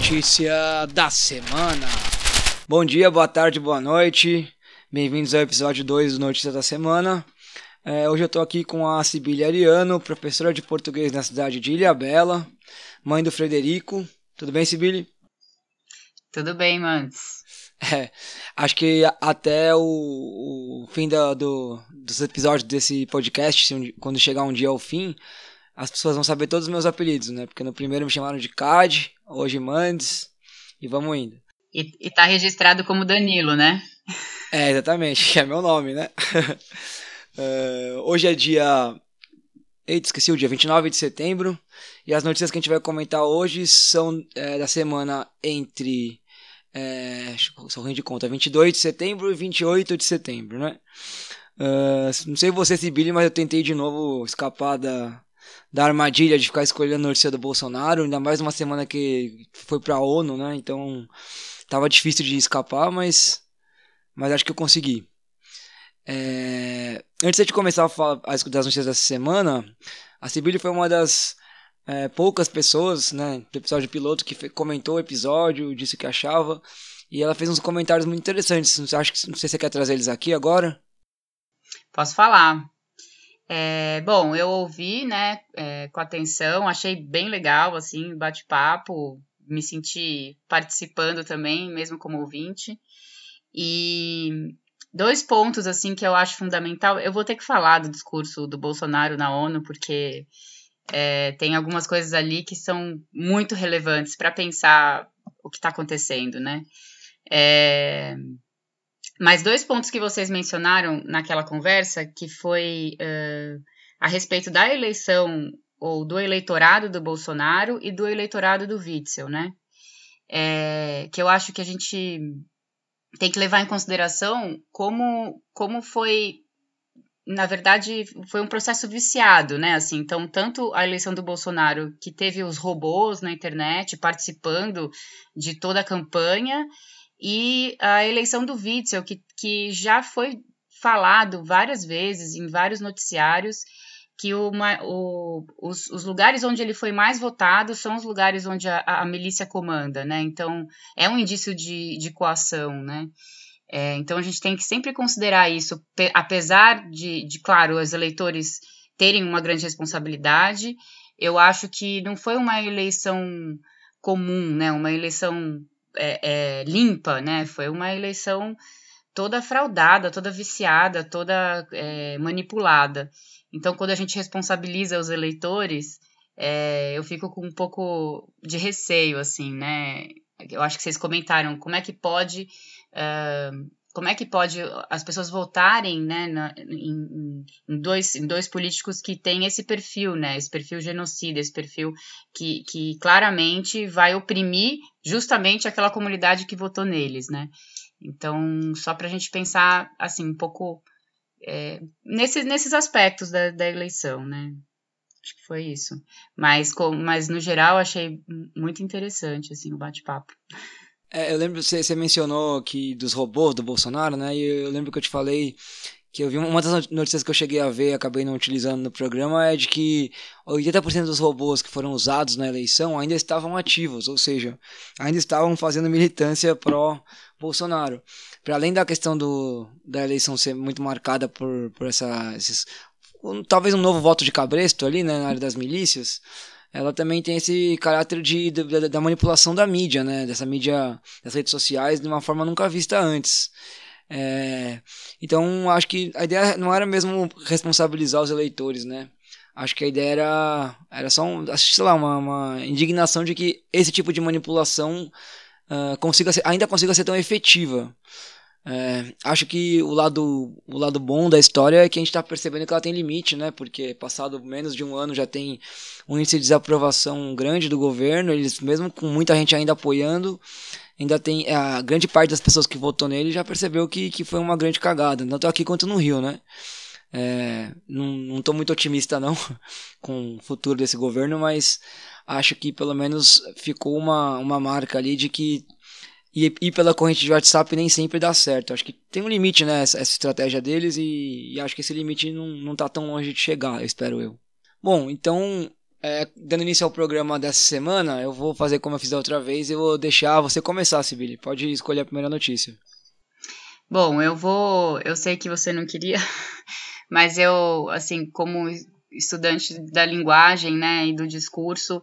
notícia da semana. Bom dia, boa tarde, boa noite. Bem-vindos ao episódio 2 do Notícia da Semana. É, hoje eu estou aqui com a Sibília Ariano, professora de português na cidade de Ilhabela, mãe do Frederico. Tudo bem, Sibília? Tudo bem, Mantes. É, acho que até o, o fim da, do, dos episódios desse podcast, quando chegar um dia ao fim, as pessoas vão saber todos os meus apelidos, né? Porque no primeiro me chamaram de Cad, hoje Mandes, e vamos indo. E, e tá registrado como Danilo, né? É, exatamente, que é meu nome, né? uh, hoje é dia. Eita, esqueci o dia, 29 de setembro. E as notícias que a gente vai comentar hoje são é, da semana entre. É, só ruim de conta, 22 de setembro e 28 de setembro, né? Uh, não sei você, Sibili, mas eu tentei de novo escapar da, da armadilha de ficar escolhendo a notícia do Bolsonaro, ainda mais numa semana que foi para a ONU, né? Então tava difícil de escapar, mas mas acho que eu consegui. É... Antes de começar a falar as notícias dessa semana, a Sibili foi uma das é, poucas pessoas, né, do episódio piloto que comentou o episódio, disse o que achava, e ela fez uns comentários muito interessantes. Acho que não sei se você quer trazer eles aqui agora. Posso falar. É, bom, eu ouvi, né, é, com atenção, achei bem legal, assim, bate-papo, me senti participando também, mesmo como ouvinte. E dois pontos, assim, que eu acho fundamental, eu vou ter que falar do discurso do Bolsonaro na ONU, porque é, tem algumas coisas ali que são muito relevantes para pensar o que está acontecendo, né? É, mas dois pontos que vocês mencionaram naquela conversa, que foi uh, a respeito da eleição ou do eleitorado do Bolsonaro e do eleitorado do Witzel, né? É, que eu acho que a gente tem que levar em consideração como, como foi, na verdade, foi um processo viciado, né? Assim, então, tanto a eleição do Bolsonaro, que teve os robôs na internet participando de toda a campanha, e a eleição do Witzel, que, que já foi falado várias vezes em vários noticiários, que o, o, os, os, lugares onde ele foi mais votado são os lugares onde a, a milícia comanda, né? Então, é um indício de, de coação, né? É, então, a gente tem que sempre considerar isso, apesar de, de, claro, os eleitores terem uma grande responsabilidade, eu acho que não foi uma eleição comum, né? Uma eleição é, é, limpa, né? Foi uma eleição toda fraudada, toda viciada, toda é, manipulada. Então, quando a gente responsabiliza os eleitores, é, eu fico com um pouco de receio, assim, né? Eu acho que vocês comentaram como é que pode uh, como é que pode as pessoas votarem né, na, em, em, dois, em dois políticos que têm esse perfil, né, esse perfil genocida, esse perfil que, que claramente vai oprimir justamente aquela comunidade que votou neles, né? Então, só para a gente pensar assim um pouco é, nesses, nesses aspectos da, da eleição, né? Acho que foi isso. Mas, com, mas no geral, achei muito interessante assim o bate-papo. É, eu lembro, você, você mencionou que dos robôs do Bolsonaro, né? E eu lembro que eu te falei que eu vi uma das notícias que eu cheguei a ver, acabei não utilizando no programa, é de que 80% dos robôs que foram usados na eleição ainda estavam ativos, ou seja, ainda estavam fazendo militância pró Bolsonaro. Para além da questão do, da eleição ser muito marcada por, por essa, esses, um, talvez um novo voto de cabresto ali, né, na área das milícias, ela também tem esse caráter de, de, da manipulação da mídia, né? Dessa mídia, das redes sociais, de uma forma nunca vista antes. É, então, acho que a ideia não era mesmo responsabilizar os eleitores, né? Acho que a ideia era, era só, um, sei lá, uma, uma indignação de que esse tipo de manipulação uh, consiga ser, ainda consiga ser tão efetiva. É, acho que o lado, o lado bom da história é que a gente está percebendo que ela tem limite, né? Porque passado menos de um ano já tem um índice de desaprovação grande do governo, eles mesmo com muita gente ainda apoiando, ainda tem a grande parte das pessoas que votou nele já percebeu que, que foi uma grande cagada, tanto aqui quanto no Rio, né? É, não, tô muito otimista não com o futuro desse governo, mas acho que pelo menos ficou uma, uma marca ali de que e ir pela corrente de WhatsApp nem sempre dá certo. Acho que tem um limite, né, essa, essa estratégia deles e, e, acho que esse limite não, não tá tão longe de chegar, espero eu. Bom, então é, dando início ao programa dessa semana, eu vou fazer como eu fiz da outra vez, eu vou deixar você começar, Sibili. Pode escolher a primeira notícia. Bom, eu vou. Eu sei que você não queria, mas eu, assim, como estudante da linguagem, né, e do discurso,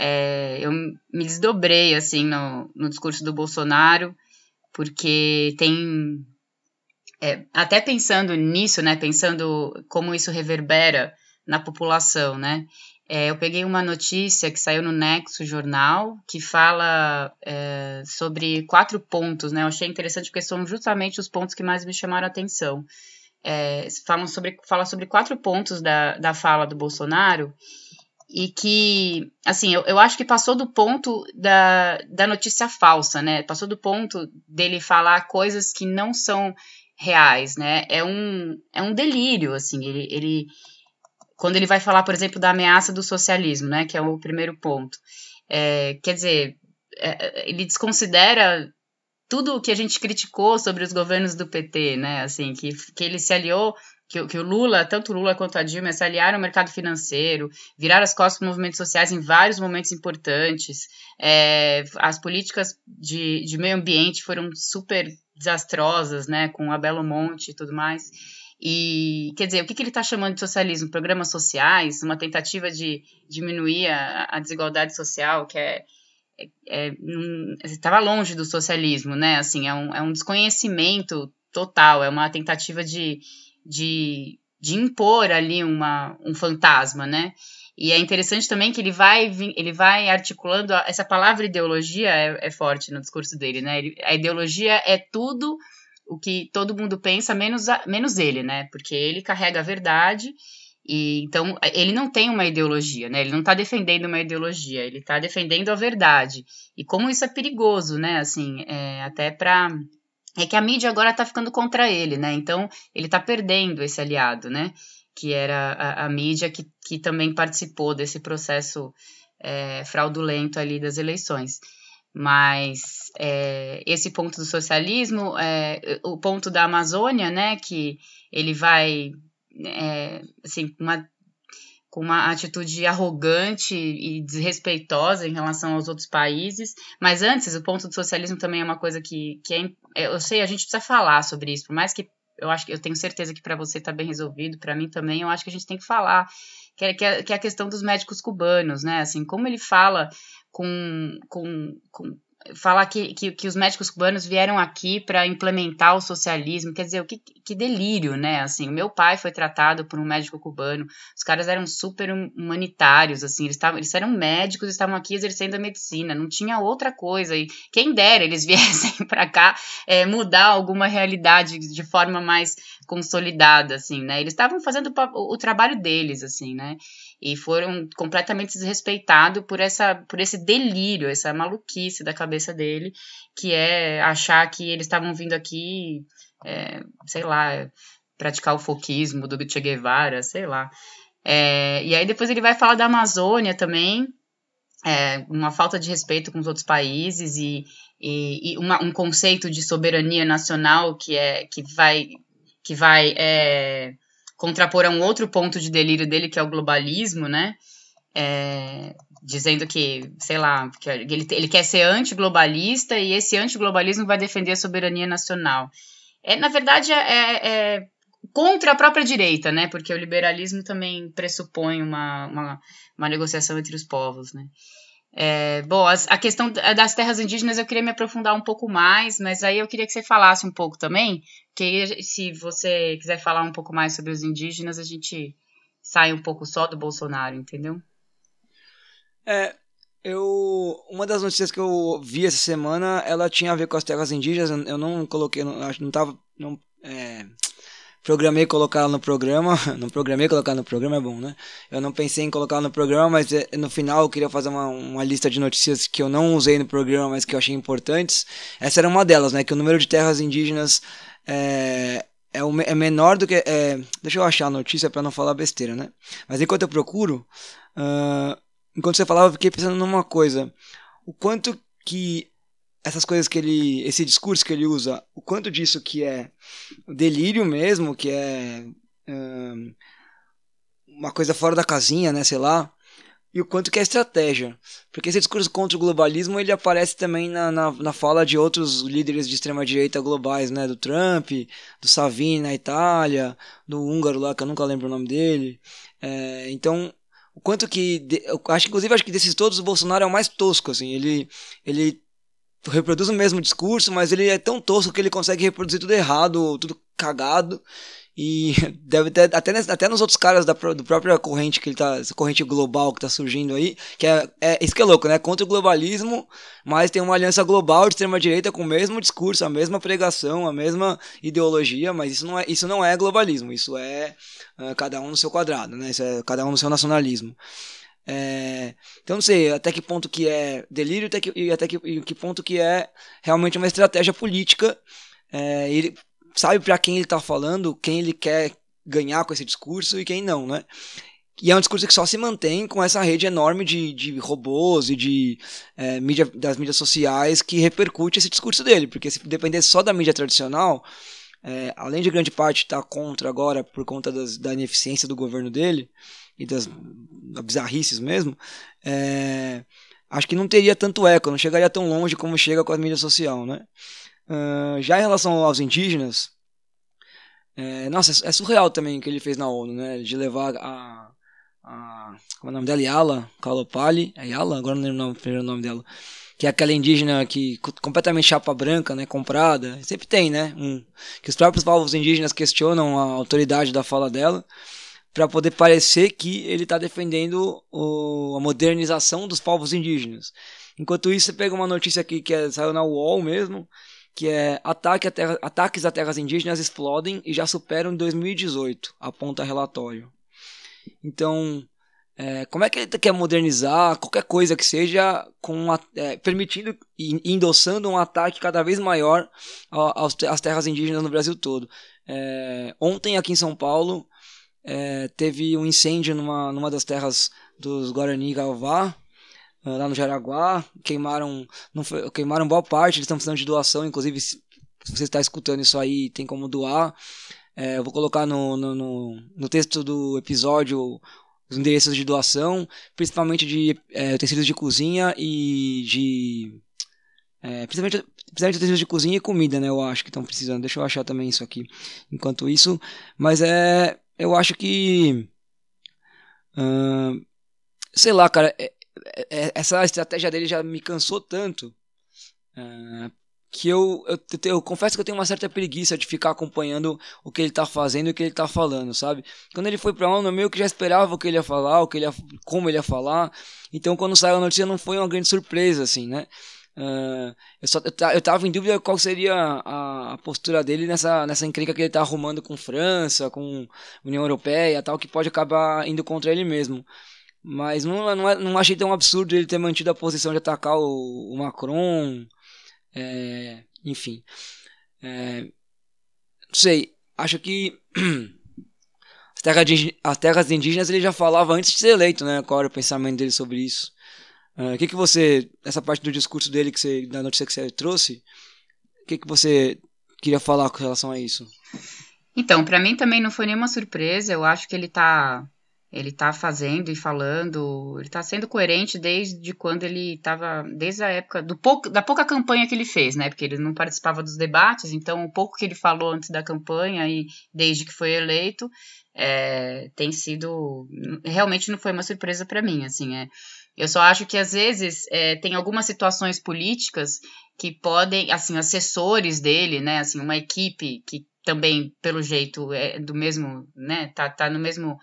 é, eu me desdobrei, assim, no, no discurso do Bolsonaro, porque tem. É, até pensando nisso, né, pensando como isso reverbera na população, né, é, eu peguei uma notícia que saiu no Nexo Jornal que fala é, sobre quatro pontos, né? Eu achei interessante porque são justamente os pontos que mais me chamaram a atenção. É, falam sobre, fala sobre quatro pontos da, da fala do Bolsonaro e que, assim, eu, eu acho que passou do ponto da, da notícia falsa, né? Passou do ponto dele falar coisas que não são reais, né? É um, é um delírio, assim, ele, ele quando ele vai falar, por exemplo, da ameaça do socialismo, né, que é o primeiro ponto. É, quer dizer, é, ele desconsidera tudo o que a gente criticou sobre os governos do PT, né, assim, que, que ele se aliou que, que, o Lula, tanto o Lula quanto a Dilma, se aliaram ao mercado financeiro, viraram as costas para movimentos sociais em vários momentos importantes. É, as políticas de, de meio ambiente foram super desastrosas, né, com a Belo Monte e tudo mais. E, quer dizer, o que, que ele está chamando de socialismo? Programas sociais, uma tentativa de diminuir a, a desigualdade social, que é, é, estava longe do socialismo, né? Assim, é um, é um desconhecimento total, é uma tentativa de, de, de impor ali uma, um fantasma, né? E é interessante também que ele vai, ele vai articulando, essa palavra ideologia é, é forte no discurso dele, né? Ele, a ideologia é tudo o que todo mundo pensa, menos, a, menos ele, né? Porque ele carrega a verdade e então ele não tem uma ideologia, né? Ele não está defendendo uma ideologia, ele está defendendo a verdade. E como isso é perigoso, né? Assim, é, até para é que a mídia agora está ficando contra ele, né? Então ele está perdendo esse aliado, né? Que era a, a mídia que, que também participou desse processo é, fraudulento ali das eleições. Mas é, esse ponto do socialismo, é, o ponto da Amazônia, né, que ele vai, é, assim, uma, com uma atitude arrogante e desrespeitosa em relação aos outros países. Mas antes, o ponto do socialismo também é uma coisa que, que é, é eu sei, a gente precisa falar sobre isso, por mais que eu acho que eu tenho certeza que para você está bem resolvido, para mim também, eu acho que a gente tem que falar que é, que é, que é a questão dos médicos cubanos, né? Assim, como ele fala com, com, com falar que, que, que, os médicos cubanos vieram aqui para implementar o socialismo, quer dizer, que, que delírio, né? Assim, o meu pai foi tratado por um médico cubano, os caras eram super humanitários, assim, eles, tavam, eles eram médicos, estavam aqui exercendo a medicina, não tinha outra coisa, e quem dera eles viessem para cá é, mudar alguma realidade de forma mais consolidada, assim, né? Eles estavam fazendo o, trabalho deles, assim, né? e foram completamente desrespeitados por essa por esse delírio, essa maluquice da cabeça dele, que é achar que eles estavam vindo aqui, é, sei lá, praticar o foquismo do Che Guevara, sei lá. É, e aí depois ele vai falar da Amazônia também, é, uma falta de respeito com os outros países e, e, e uma, um conceito de soberania nacional que é que vai que vai é, contrapor a um outro ponto de delírio dele, que é o globalismo, né? É, dizendo que, sei lá, que ele, ele quer ser antiglobalista e esse antiglobalismo vai defender a soberania nacional. É, na verdade, é, é, é contra a própria direita, né? Porque o liberalismo também pressupõe uma, uma, uma negociação entre os povos, né? É, bom, a questão das terras indígenas eu queria me aprofundar um pouco mais, mas aí eu queria que você falasse um pouco também, que se você quiser falar um pouco mais sobre os indígenas, a gente sai um pouco só do Bolsonaro, entendeu? É, eu uma das notícias que eu vi essa semana, ela tinha a ver com as terras indígenas. Eu não coloquei, não, não não é, programei colocar no programa, não programei colocar no programa, é bom, né? Eu não pensei em colocar no programa, mas é, no final eu queria fazer uma, uma lista de notícias que eu não usei no programa, mas que eu achei importantes. Essa era uma delas, né? Que o número de terras indígenas é, é, o, é menor do que. É, deixa eu achar a notícia para não falar besteira, né? Mas enquanto eu procuro, uh, enquanto você falava, eu fiquei pensando numa coisa. O quanto que essas coisas que ele, esse discurso que ele usa, o quanto disso que é delírio mesmo, que é um, uma coisa fora da casinha, né, sei lá, e o quanto que é estratégia. Porque esse discurso contra o globalismo ele aparece também na, na, na fala de outros líderes de extrema-direita globais, né? Do Trump, do Savini na Itália, do húngaro lá, que eu nunca lembro o nome dele. É, então, o quanto que. Eu acho, inclusive, acho que desses todos o Bolsonaro é o mais tosco, assim. Ele, ele reproduz o mesmo discurso, mas ele é tão tosco que ele consegue reproduzir tudo errado, tudo cagado. E deve ter, até, até nos outros caras da do própria corrente que ele tá, essa corrente global que tá surgindo aí, que é, é isso que é louco, né? Contra o globalismo, mas tem uma aliança global de extrema direita com o mesmo discurso, a mesma pregação, a mesma ideologia, mas isso não é, isso não é globalismo, isso é uh, cada um no seu quadrado, né? Isso é cada um no seu nacionalismo. É, então não sei até que ponto que é delírio até que, e até que, e que ponto que é realmente uma estratégia política. É, ele, sabe para quem ele está falando, quem ele quer ganhar com esse discurso e quem não, né? E é um discurso que só se mantém com essa rede enorme de, de robôs e de é, mídia, das mídias sociais que repercute esse discurso dele. Porque se dependesse só da mídia tradicional, é, além de grande parte estar tá contra agora por conta das, da ineficiência do governo dele e das, bizarrices mesmo, é, acho que não teria tanto eco, não chegaria tão longe como chega com a mídia social, né? Uh, já em relação aos indígenas, é, nossa, é surreal também o que ele fez na ONU, né? De levar a. a como é o nome dela? Yala Kalopali. É Yala? Agora não lembro o nome, o nome dela. Que é aquela indígena que completamente chapa branca, né? Comprada. Sempre tem, né? Um, que os próprios povos indígenas questionam a autoridade da fala dela para poder parecer que ele está defendendo o, a modernização dos povos indígenas. Enquanto isso, você pega uma notícia aqui que é, saiu na UOL mesmo, que é ataque terra, ataques a terras indígenas explodem e já superam 2018, aponta relatório. Então, é, como é que ele quer modernizar qualquer coisa que seja, com é, permitindo e endossando um ataque cada vez maior às terras indígenas no Brasil todo? É, ontem, aqui em São Paulo, é, teve um incêndio numa, numa das terras dos Guarani Galvá, ah, lá no Jaraguá, queimaram, não foi, queimaram boa parte, eles estão precisando de doação, inclusive se você está escutando isso aí, tem como doar. É, eu vou colocar no, no, no, no, texto do episódio os endereços de doação, principalmente de é, tecidos de cozinha e de. É, principalmente, principalmente tecidos de cozinha e comida, né? Eu acho que estão precisando. Deixa eu achar também isso aqui. Enquanto isso, mas é. Eu acho que. Uh, sei lá, cara. É, é, é, essa estratégia dele já me cansou tanto que eu, eu, eu, confesso que eu tenho uma certa preguiça de ficar acompanhando o que ele tá fazendo e o que ele tá falando, sabe? Quando ele foi pra ONU, eu meio que já esperava o que ele ia falar, o que ele ia, como ele ia falar. Então, quando saiu a notícia, não foi uma grande surpresa, assim, né? Uh, eu, só, eu, eu tava em dúvida qual seria a, a, postura dele nessa, nessa encrenca que ele tá arrumando com França, com União Europeia tal, que pode acabar indo contra ele mesmo. Mas não, não, é, não achei tão absurdo ele ter mantido a posição de atacar o, o Macron. É, enfim. É, não sei. Acho que as terras, as terras indígenas ele já falava antes de ser eleito, né? Qual era o pensamento dele sobre isso? É, o que, que você. Essa parte do discurso dele, que você, da notícia que você trouxe, o que, que você queria falar com relação a isso? Então, para mim também não foi nenhuma surpresa. Eu acho que ele tá ele está fazendo e falando, ele está sendo coerente desde quando ele estava, desde a época do pouco, da pouca campanha que ele fez, né? Porque ele não participava dos debates, então o pouco que ele falou antes da campanha e desde que foi eleito é, tem sido realmente não foi uma surpresa para mim, assim, é. Eu só acho que às vezes é, tem algumas situações políticas que podem, assim, assessores dele, né? Assim, uma equipe que também, pelo jeito, é do mesmo, né? Tá, tá no mesmo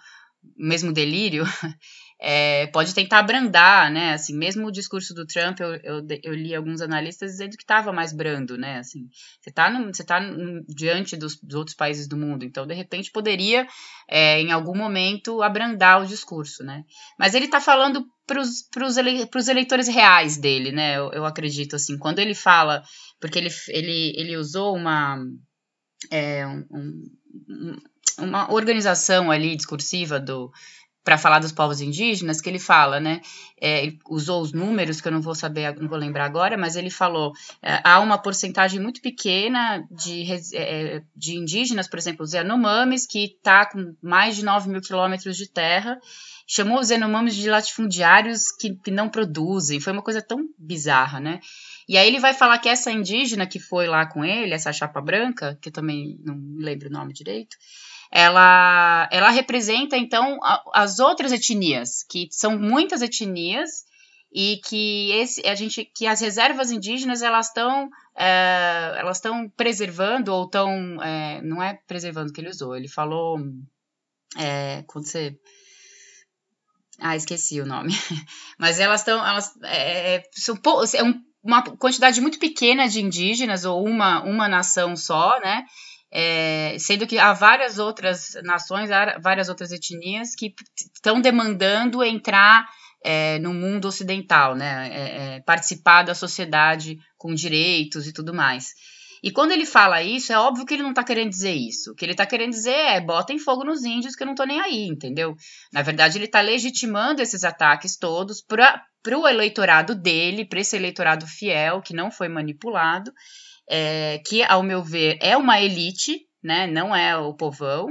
mesmo delírio, é, pode tentar abrandar, né? Assim, mesmo o discurso do Trump, eu, eu, eu li alguns analistas dizendo que estava mais brando, né? Assim, você está você tá diante dos, dos, outros países do mundo, então de repente poderia, é, em algum momento, abrandar o discurso, né? Mas ele está falando para os ele, eleitores reais dele, né? Eu, eu, acredito assim, quando ele fala, porque ele, ele, ele usou uma é, um, um uma organização ali discursiva do para falar dos povos indígenas, que ele fala, né? É, usou os números que eu não vou saber, não vou lembrar agora, mas ele falou é, há uma porcentagem muito pequena de, é, de indígenas, por exemplo, os Yanomamis, que está com mais de 9 mil quilômetros de terra, chamou os Yanomamis de latifundiários que, que não produzem, foi uma coisa tão bizarra, né? E aí ele vai falar que essa indígena que foi lá com ele, essa chapa branca, que eu também não lembro o nome direito, ela, ela representa, então, a, as outras etnias, que são muitas etnias, e que esse, a gente, que as reservas indígenas elas estão é, elas estão preservando ou estão é, não é preservando que ele usou ele falou é, quando você ah esqueci o nome mas elas estão elas é, são é um, uma quantidade muito pequena de indígenas ou uma uma nação só né é, sendo que há várias outras nações, várias outras etnias que estão demandando entrar é, no mundo ocidental, né, é, é, participar da sociedade com direitos e tudo mais. E quando ele fala isso, é óbvio que ele não está querendo dizer isso. O que ele está querendo dizer é botem fogo nos índios que eu não estou nem aí, entendeu? Na verdade, ele está legitimando esses ataques todos para o eleitorado dele, para esse eleitorado fiel que não foi manipulado é, que, ao meu ver, é uma elite, né, não é o povão,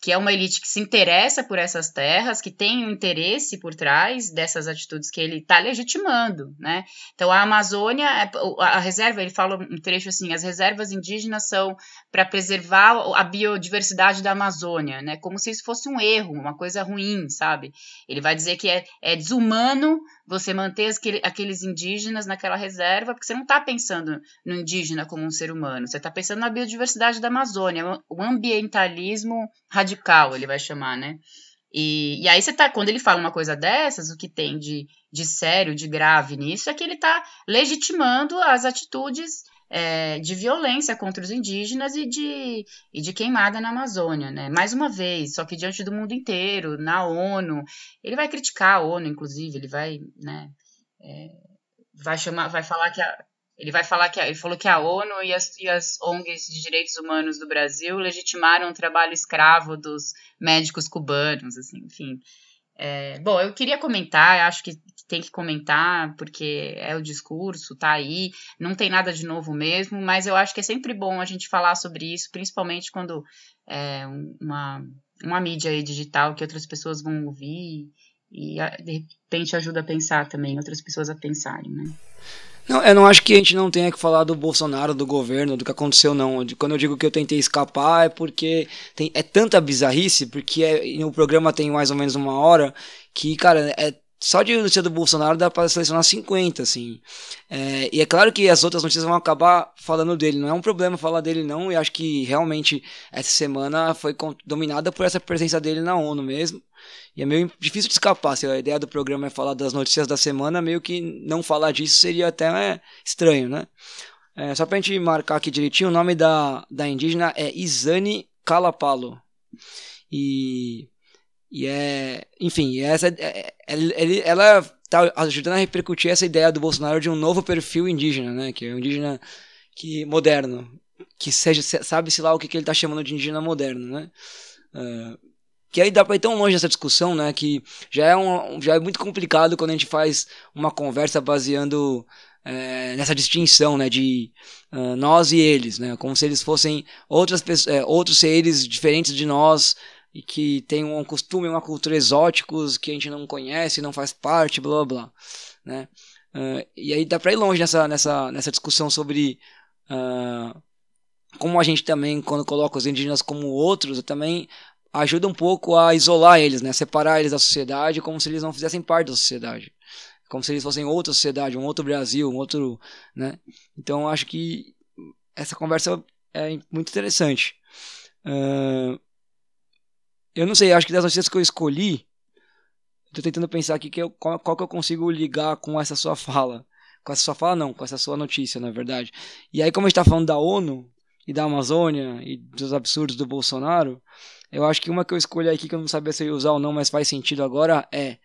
que é uma elite que se interessa por essas terras, que tem um interesse por trás dessas atitudes que ele está legitimando, né? Então a Amazônia, é, a reserva, ele fala um trecho assim, as reservas indígenas são para preservar a biodiversidade da Amazônia, né? Como se isso fosse um erro, uma coisa ruim, sabe? Ele vai dizer que é, é desumano você manter aqueles indígenas naquela reserva, porque você não está pensando no indígena como um ser humano, você está pensando na biodiversidade da Amazônia, o ambientalismo radical, ele vai chamar, né? E, e aí você tá, quando ele fala uma coisa dessas, o que tem de, de sério, de grave nisso, é que ele está legitimando as atitudes é, de violência contra os indígenas e de, e de queimada na Amazônia, né? Mais uma vez, só que diante do mundo inteiro, na ONU, ele vai criticar a ONU, inclusive, ele vai, né? É, vai chamar, vai falar que a, ele vai falar que ele falou que a ONU e as, e as ONGs de direitos humanos do Brasil legitimaram o trabalho escravo dos médicos cubanos, assim, enfim. É, bom, eu queria comentar, acho que tem que comentar, porque é o discurso, tá aí, não tem nada de novo mesmo, mas eu acho que é sempre bom a gente falar sobre isso, principalmente quando é uma, uma mídia digital que outras pessoas vão ouvir e de repente ajuda a pensar também, outras pessoas a pensarem, né? Não, eu não acho que a gente não tenha que falar do Bolsonaro, do governo, do que aconteceu, não. Quando eu digo que eu tentei escapar é porque tem, é tanta bizarrice, porque é, o programa tem mais ou menos uma hora, que, cara, é só de notícia do Bolsonaro dá para selecionar 50, assim. É, e é claro que as outras notícias vão acabar falando dele. Não é um problema falar dele, não. E acho que realmente essa semana foi dominada por essa presença dele na ONU mesmo. E é meio difícil de escapar. Se a ideia do programa é falar das notícias da semana, meio que não falar disso seria até é, estranho, né? É, só pra gente marcar aqui direitinho, o nome da, da indígena é Isane Calapalo. E e é. Enfim, essa, é, ele, ela tá ajudando a repercutir essa ideia do Bolsonaro de um novo perfil indígena, né? Que é um indígena que, moderno. Que seja, sabe-se lá o que, que ele está chamando de indígena moderno, né? Uh, que aí dá para ir tão longe nessa discussão, né? Que já é, um, já é muito complicado quando a gente faz uma conversa baseando é, nessa distinção, né? De uh, nós e eles, né? Como se eles fossem outras é, outros seres diferentes de nós e que tem um costume, uma cultura exóticos que a gente não conhece, não faz parte, blá blá, né? Uh, e aí dá para ir longe nessa, nessa, nessa discussão sobre uh, como a gente também, quando coloca os indígenas como outros, também ajuda um pouco a isolar eles, né? Separar eles da sociedade como se eles não fizessem parte da sociedade. Como se eles fossem outra sociedade, um outro Brasil, um outro, né? Então acho que essa conversa é muito interessante. Uh, eu não sei, acho que das notícias que eu escolhi, tô tentando pensar aqui que eu, qual, qual, que eu consigo ligar com essa sua fala. Com essa sua fala, não, com essa sua notícia, na verdade. E aí, como a gente tá falando da ONU e da Amazônia e dos absurdos do Bolsonaro, eu acho que uma que eu escolhi aqui que eu não sabia se eu ia usar ou não, mas faz sentido agora é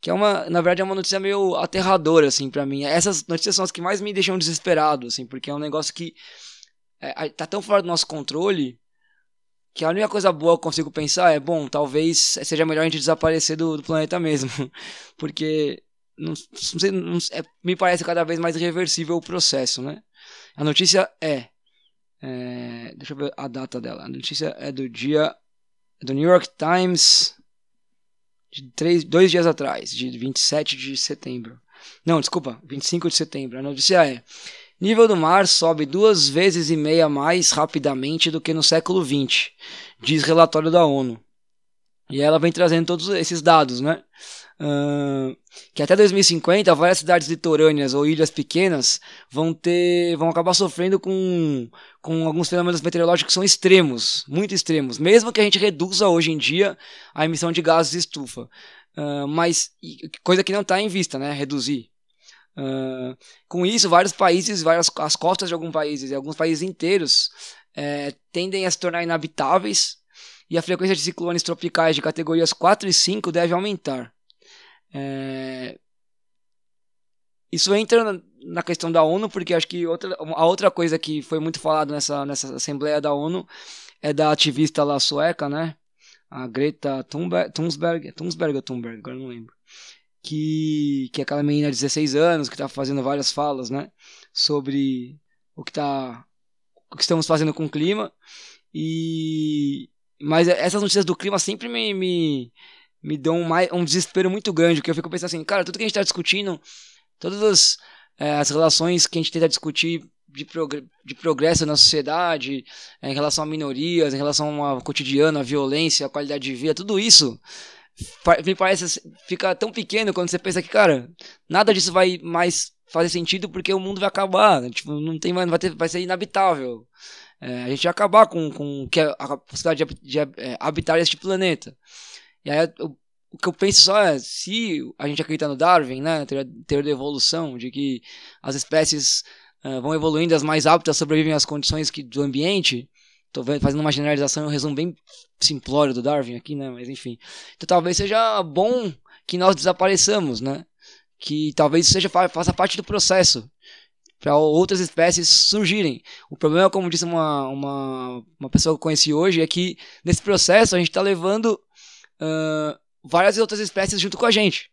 que é uma, na verdade, é uma notícia meio aterradora, assim, para mim. Essas notícias são as que mais me deixam desesperado, assim, porque é um negócio que é, tá tão fora do nosso controle que a única coisa boa que eu consigo pensar é, bom, talvez seja melhor a gente desaparecer do, do planeta mesmo. Porque não, não sei, não, é, me parece cada vez mais irreversível o processo, né? A notícia é, é, Deixa eu ver a data dela. A notícia é do dia. Do New York Times. De três, dois dias atrás, de 27 de setembro. Não, desculpa, 25 de setembro. A notícia é: Nível do mar sobe duas vezes e meia mais rapidamente do que no século XX, diz relatório da ONU. E ela vem trazendo todos esses dados, né? Uh, que até 2050 várias cidades litorâneas ou ilhas pequenas vão ter vão acabar sofrendo com, com alguns fenômenos meteorológicos que são extremos, muito extremos, mesmo que a gente reduza hoje em dia a emissão de gases de estufa. Uh, mas coisa que não está em vista, né? Reduzir. Uh, com isso, vários países, várias as costas de alguns países e alguns países inteiros é, tendem a se tornar inabitáveis e a frequência de ciclones tropicais de categorias 4 e 5 deve aumentar. É, isso entra na questão da ONU, porque acho que outra, a outra coisa que foi muito falada nessa, nessa Assembleia da ONU é da ativista lá sueca, né? A Greta Thunberg, Thunberg, Thunberg Thunberg, agora não lembro que, que é aquela menina de 16 anos que está fazendo várias falas, né, sobre o que tá o que estamos fazendo com o clima. E mas essas notícias do clima sempre me, me, me dão um, um desespero muito grande, porque eu fico pensando assim, cara, tudo que a gente está discutindo, todas as, é, as relações que a gente tenta discutir de, progr de progresso na sociedade, em relação a minorias, em relação ao cotidiano, à violência, à qualidade de vida, tudo isso me parece fica tão pequeno quando você pensa que, cara, nada disso vai mais fazer sentido porque o mundo vai acabar, né? tipo, não tem mais, vai, ter, vai ser inabitável. É, a gente vai acabar com, com que a, a possibilidade de, de, é, habitar este planeta. E aí o, que eu penso só é, se a gente acredita no Darwin, né, teoria, teoria da evolução, de que as espécies uh, vão evoluindo, as mais aptas sobrevivem às condições que, do ambiente, Tô fazendo uma generalização, um resumo bem simplório do Darwin aqui, né? Mas enfim. Então talvez seja bom que nós desapareçamos, né? Que talvez seja faça parte do processo para outras espécies surgirem. O problema, como disse uma, uma, uma pessoa que eu conheci hoje, é que nesse processo a gente está levando uh, várias outras espécies junto com a gente.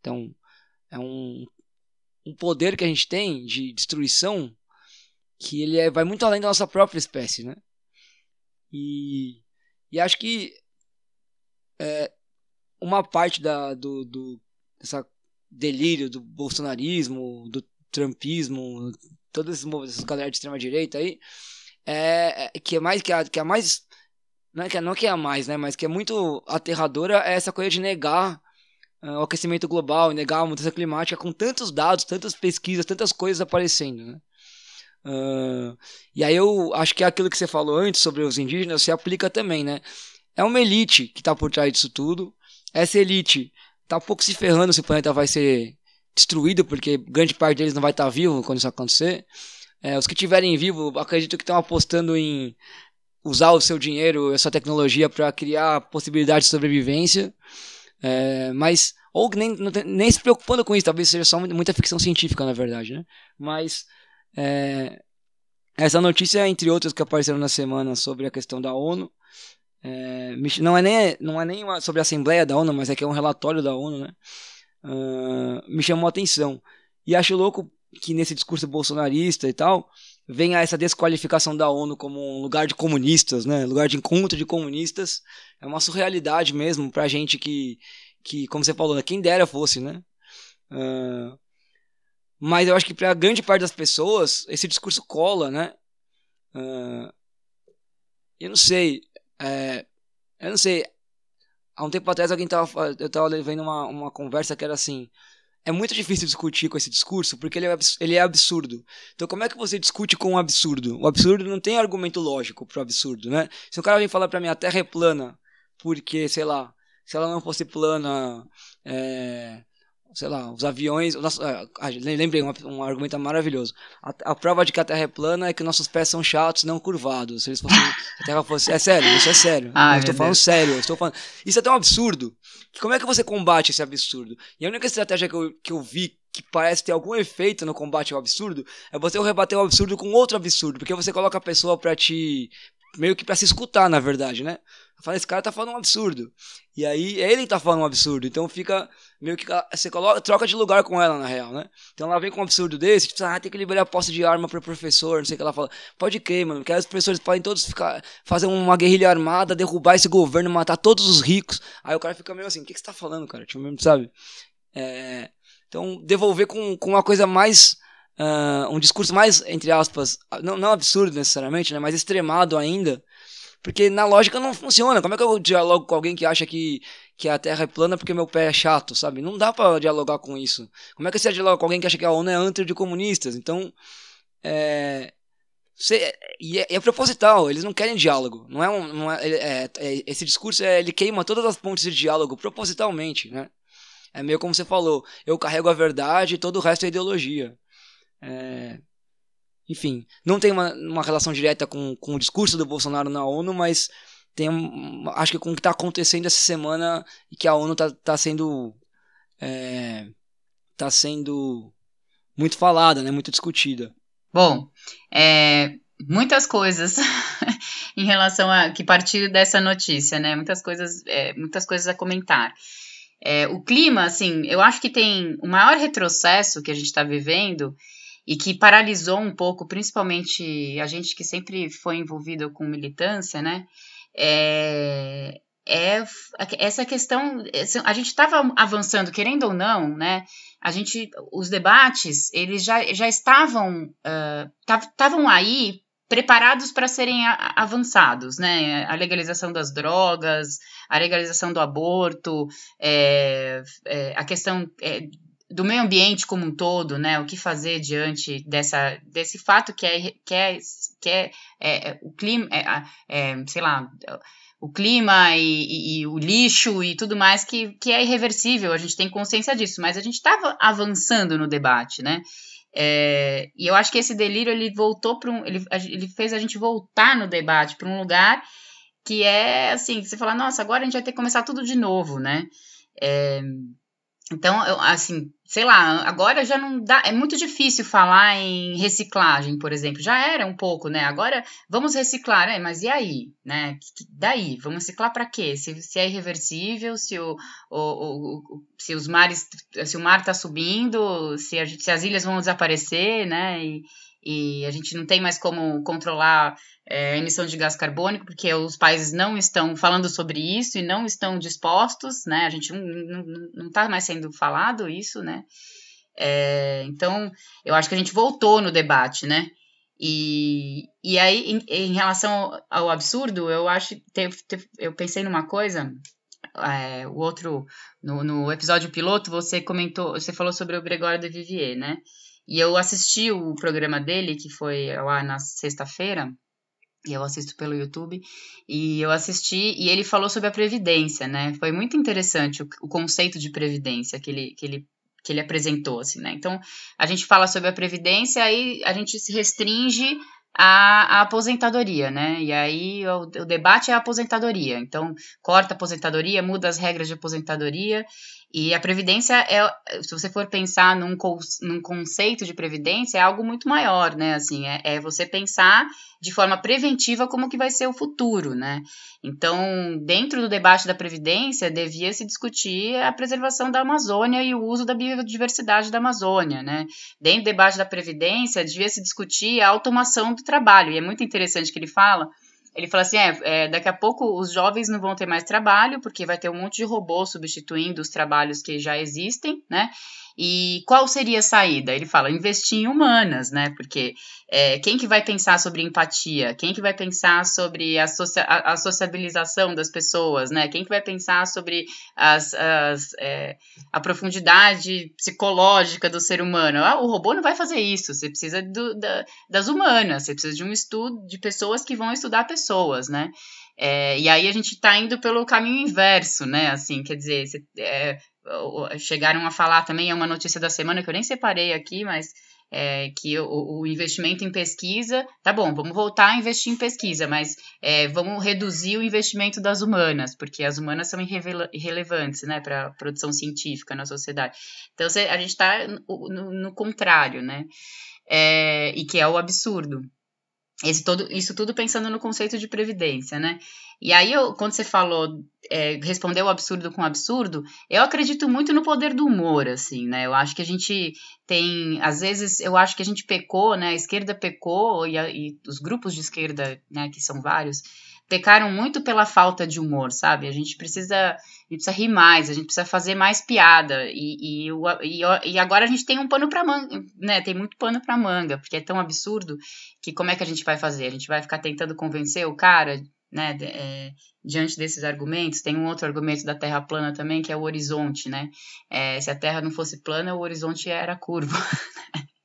Então, é um, um poder que a gente tem de destruição que ele é, vai muito além da nossa própria espécie, né? E, e acho que é, uma parte da, do, do dessa delírio do bolsonarismo, do trumpismo, todas essas galera de extrema direita aí, é, é, que é mais que a, que é mais não é que, não que é a mais, né, mas que é muito aterradora é essa coisa de negar uh, o aquecimento global, negar a mudança climática com tantos dados, tantas pesquisas, tantas coisas aparecendo, né? Uh, e aí eu acho que aquilo que você falou antes sobre os indígenas se aplica também, né? É uma elite que está por trás disso tudo. Essa elite está pouco se ferrando se o planeta vai ser destruído, porque grande parte deles não vai estar tá vivo quando isso acontecer. É, os que estiverem vivos, acredito que estão apostando em usar o seu dinheiro, essa tecnologia para criar possibilidade de sobrevivência. É, mas, ou nem, nem se preocupando com isso, talvez seja só muita ficção científica, na verdade, né? Mas é, essa notícia, entre outras que apareceram na semana sobre a questão da ONU, é, não é nem, não é nem sobre a Assembleia da ONU, mas é que é um relatório da ONU, né? Uh, me chamou a atenção. E acho louco que nesse discurso bolsonarista e tal, venha essa desqualificação da ONU como um lugar de comunistas, né? Lugar de encontro de comunistas. É uma surrealidade mesmo pra gente que, que como você falou, né? quem dera fosse, né? Uh, mas eu acho que para grande parte das pessoas, esse discurso cola, né? Uh, eu não sei. É, eu não sei. Há um tempo atrás alguém tava, eu estava vendo uma, uma conversa que era assim. É muito difícil discutir com esse discurso porque ele é, ele é absurdo. Então, como é que você discute com um absurdo? O absurdo não tem argumento lógico pro absurdo, né? Se um cara vem falar para mim a Terra é plana porque, sei lá, se ela não fosse plana, é, sei lá, os aviões. Nosso, ah, lembrei, um, um argumento maravilhoso. A, a, prova de que a Terra é plana é que nossos pés são chatos, não curvados. Se eles fossem. a Terra fosse. É sério, isso é sério. Ai, eu estou falando Deus. sério. estou falando. Isso é tão absurdo. Que como é que você combate esse absurdo? E a única estratégia que eu, que eu vi que parece ter algum efeito no combate ao absurdo é você rebater o absurdo com outro absurdo. Porque você coloca a pessoa para te meio que para se escutar, na verdade, né? Fala, esse cara tá falando um absurdo. E aí ele tá falando um absurdo. Então fica meio que. Você coloca, troca de lugar com ela, na real, né? Então ela vem com um absurdo desse, tipo, ah, tem que liberar a posse de arma pro professor, não sei o que ela fala. Pode crer, mano, aí os professores podem todos ficar. fazer uma guerrilha armada, derrubar esse governo, matar todos os ricos. Aí o cara fica meio assim, o que, que você tá falando, cara? Tipo, mesmo, sabe? É, então, devolver com, com uma coisa mais. Uh, um discurso mais, entre aspas, não, não absurdo necessariamente, né? Mas extremado ainda porque na lógica não funciona. Como é que eu dialogo com alguém que acha que, que a Terra é plana porque meu pé é chato, sabe? Não dá para dialogar com isso. Como é que você dialoga com alguém que acha que a ONU é antro de comunistas? Então, é... Você, e é, é, proposital, eles não querem diálogo. Não é, um, não é, é, é, esse discurso é, ele queima todas as pontes de diálogo propositalmente, né? É meio como você falou, eu carrego a verdade e todo o resto é ideologia. É, enfim, não tem uma, uma relação direta com, com o discurso do Bolsonaro na ONU, mas tem acho que com o que está acontecendo essa semana e que a ONU está tá sendo é, tá sendo muito falada, né, muito discutida. Bom, é, muitas coisas em relação a que partir dessa notícia, né, muitas coisas, é, muitas coisas a comentar. É, o clima, assim, eu acho que tem o maior retrocesso que a gente está vivendo e que paralisou um pouco, principalmente a gente que sempre foi envolvido com militância, né? É, é essa questão, a gente estava avançando, querendo ou não, né? A gente, os debates, eles já, já estavam estavam uh, aí preparados para serem avançados, né? A legalização das drogas, a legalização do aborto, é, é, a questão é, do meio ambiente como um todo, né? O que fazer diante dessa, desse fato que é, que é, que é, é o clima, é, é, sei lá, o clima e, e, e, o lixo e tudo mais que, que é irreversível, a gente tem consciência disso, mas a gente estava avançando no debate, né? É, e eu acho que esse delírio ele voltou para um. Ele, ele fez a gente voltar no debate para um lugar que é assim, você fala, nossa, agora a gente vai ter que começar tudo de novo, né? É, então, eu, assim, sei lá, agora já não dá, é muito difícil falar em reciclagem, por exemplo. Já era um pouco, né? Agora vamos reciclar, né? Mas e aí, né? Daí, vamos reciclar para quê? Se, se, é irreversível, se o, o, o, se os mares, se o mar está subindo, se, a, se as ilhas vão desaparecer, né? E, e a gente não tem mais como controlar é, a emissão de gás carbônico, porque os países não estão falando sobre isso e não estão dispostos, né? A gente não está mais sendo falado isso, né? É, então, eu acho que a gente voltou no debate, né? E, e aí, em, em relação ao absurdo, eu acho teve, eu pensei numa coisa. É, o outro, no, no episódio piloto, você comentou, você falou sobre o Gregório de Vivier, né? E eu assisti o programa dele, que foi lá na sexta-feira, e eu assisto pelo YouTube, e eu assisti, e ele falou sobre a Previdência, né? Foi muito interessante o, o conceito de Previdência que ele, que ele que ele apresentou, assim, né? Então, a gente fala sobre a previdência, aí a gente se restringe à, à aposentadoria, né? E aí o, o, debate é a aposentadoria. Então, corta a aposentadoria, muda as regras de aposentadoria e a previdência é, se você for pensar num, num conceito de previdência, é algo muito maior, né? Assim, é, é, você pensar de forma preventiva como que vai ser o futuro, né? Então, dentro do debate da previdência, devia se discutir a preservação da Amazônia e o uso da biodiversidade da Amazônia, né? Dentro do debate da previdência, devia se discutir a automação do trabalho. E é muito interessante que ele fala ele fala assim: é, é, daqui a pouco os jovens não vão ter mais trabalho, porque vai ter um monte de robô substituindo os trabalhos que já existem, né? E qual seria a saída? Ele fala investir em humanas, né? Porque é, quem que vai pensar sobre empatia? Quem que vai pensar sobre a, socia a, a sociabilização das pessoas, né? Quem que vai pensar sobre as, as é, a profundidade psicológica do ser humano? Ah, o robô não vai fazer isso. Você precisa do, da, das humanas. Você precisa de um estudo de pessoas que vão estudar pessoas, né? É, e aí a gente está indo pelo caminho inverso, né? Assim, quer dizer, é, chegaram a falar também, é uma notícia da semana que eu nem separei aqui, mas é, que o, o, investimento em pesquisa, tá bom, vamos voltar a investir em pesquisa, mas é, vamos reduzir o investimento das humanas, porque as humanas são irrelevantes, né, para a produção científica na sociedade. Então, a gente está no, no, contrário, né, é, e que é o absurdo. Esse todo, isso tudo pensando no conceito de previdência, né? E aí, eu, quando você falou, é, respondeu o absurdo com absurdo, eu acredito muito no poder do humor, assim, né? Eu acho que a gente tem, às vezes, eu acho que a gente pecou, né? A esquerda pecou e, a, e os grupos de esquerda, né, que são vários, pecaram muito pela falta de humor, sabe? A gente precisa, gente precisa rir mais, a gente precisa fazer mais piada e, e, e, e agora a gente tem um pano para manga, né? Tem muito pano para manga, porque é tão absurdo que como é que a gente vai fazer? A gente vai ficar tentando convencer o cara né, é, diante desses argumentos, tem um outro argumento da Terra plana também, que é o horizonte, né? É, se a Terra não fosse plana, o horizonte era curvo.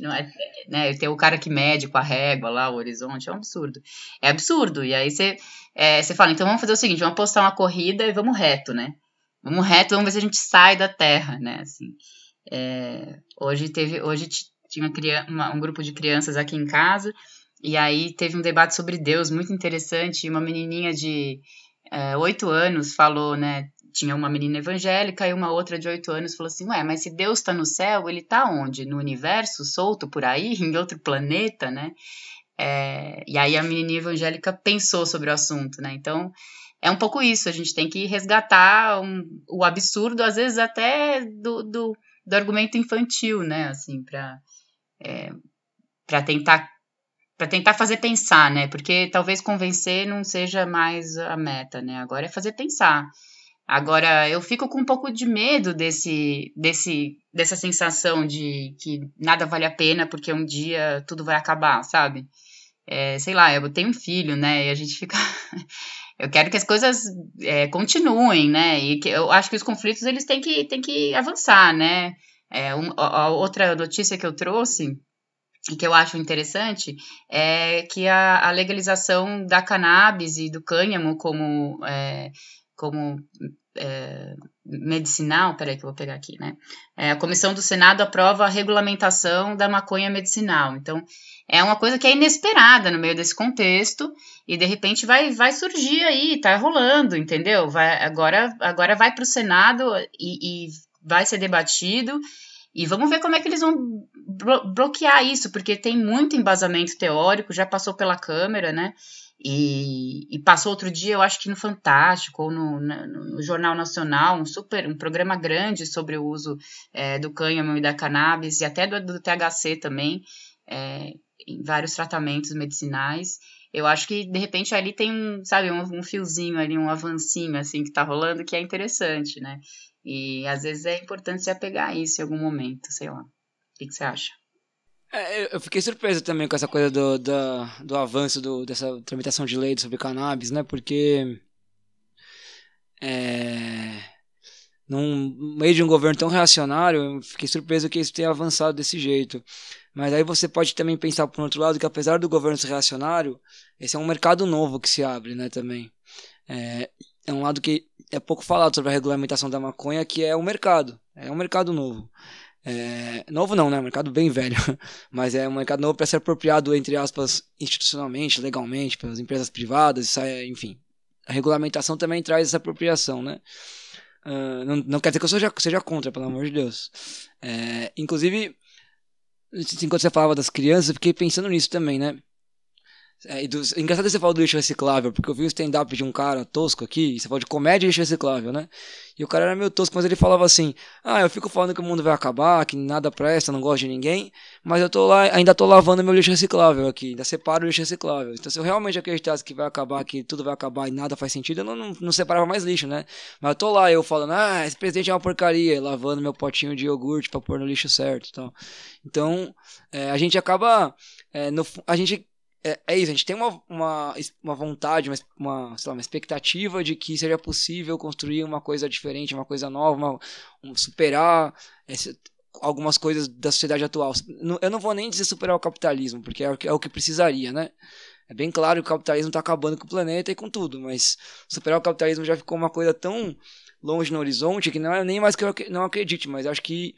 não é, né? Tem o cara que mede com a régua lá, o horizonte, é um absurdo. É absurdo. E aí você, é, você fala, então vamos fazer o seguinte, vamos postar uma corrida e vamos reto, né? Vamos reto, vamos ver se a gente sai da Terra, né? Assim, é, hoje teve, hoje tinha uma, um grupo de crianças aqui em casa e aí teve um debate sobre Deus muito interessante. Uma menininha de é, oito é, anos falou, né? Tinha uma menina evangélica e uma outra de oito anos falou assim: Ué, mas se Deus está no céu, ele está onde? No universo, solto por aí, em outro planeta, né? É, e aí a menininha evangélica pensou sobre o assunto, né? Então é um pouco isso, a gente tem que resgatar um, o absurdo, às vezes até do, do, do argumento infantil, né? Assim, para é, tentar para tentar fazer pensar, né? Porque talvez convencer não seja mais a meta, né? Agora é fazer pensar. Agora eu fico com um pouco de medo desse, desse, dessa sensação de que nada vale a pena porque um dia tudo vai acabar, sabe? É, sei lá, eu tenho um filho, né? E a gente fica. eu quero que as coisas é, continuem, né? E que eu acho que os conflitos eles têm que, têm que avançar, né? É, um, a outra notícia que eu trouxe e que eu acho interessante é que a, a legalização da cannabis e do cânhamo como, é, como é, medicinal, peraí que eu vou pegar aqui, né? É, a comissão do Senado aprova a regulamentação da maconha medicinal. Então, é uma coisa que é inesperada no meio desse contexto e de repente vai, vai surgir aí, tá rolando, entendeu? Vai, agora, agora vai para o Senado e, e vai ser debatido e vamos ver como é que eles vão blo bloquear isso, porque tem muito embasamento teórico, já passou pela Câmara, né? E, e, passou outro dia, eu acho que no Fantástico ou no, no, no Jornal Nacional, um super, um programa grande sobre o uso é, do cânhamo e da cannabis e até do, do THC também, é, em vários tratamentos medicinais. Eu acho que de repente ali tem um, sabe, um, um fiozinho ali, um avancinho assim que tá rolando que é interessante, né? E às vezes é importante se apegar a isso em algum momento, sei lá. O que, que você acha? É, eu fiquei surpreso também com essa coisa do, do, do avanço do, dessa tramitação de lei sobre cannabis, né? Porque. É, num meio de um governo tão reacionário, eu fiquei surpreso que isso tenha avançado desse jeito. Mas aí você pode também pensar por outro lado que apesar do governo ser reacionário, esse é um mercado novo que se abre, né, também. É, é um lado que é pouco falado sobre a regulamentação da maconha, que é o mercado. É um mercado novo. É, novo não, né? Um mercado bem velho. Mas é um mercado novo para ser apropriado, entre aspas, institucionalmente, legalmente, pelas empresas privadas, enfim. A regulamentação também traz essa apropriação, né? Uh, não, não, quer dizer que eu seja, seja contra, pelo amor de Deus. É, inclusive, enquanto você falava das crianças, eu fiquei pensando nisso também, né? É, dos... Engraçado você falar do lixo reciclável, porque eu vi um stand-up de um cara tosco aqui, você falou de comédia e lixo reciclável, né? E o cara era meio tosco, mas ele falava assim: Ah, eu fico falando que o mundo vai acabar, que nada presta, não gosto de ninguém, mas eu tô lá, ainda tô lavando meu lixo reciclável aqui, ainda separo o lixo reciclável. Então, se eu realmente acreditasse que vai acabar, que tudo vai acabar e nada faz sentido, eu não, não, não separava mais lixo, né? Mas eu tô lá, eu falando: Ah, esse presidente é uma porcaria, lavando meu potinho de iogurte pra pôr no lixo certo e tal. Então, é, a gente acaba. É, no, a gente é, é, isso, a gente tem uma, uma, uma vontade, uma, uma, lá, uma expectativa de que seja possível construir uma coisa diferente, uma coisa nova, uma, um, superar esse, algumas coisas da sociedade atual. Eu não vou nem dizer superar o capitalismo, porque é o que, é o que precisaria, né? É bem claro que o capitalismo está acabando com o planeta e com tudo, mas superar o capitalismo já ficou uma coisa tão longe no horizonte que não é nem mais que eu não acredite, mas acho que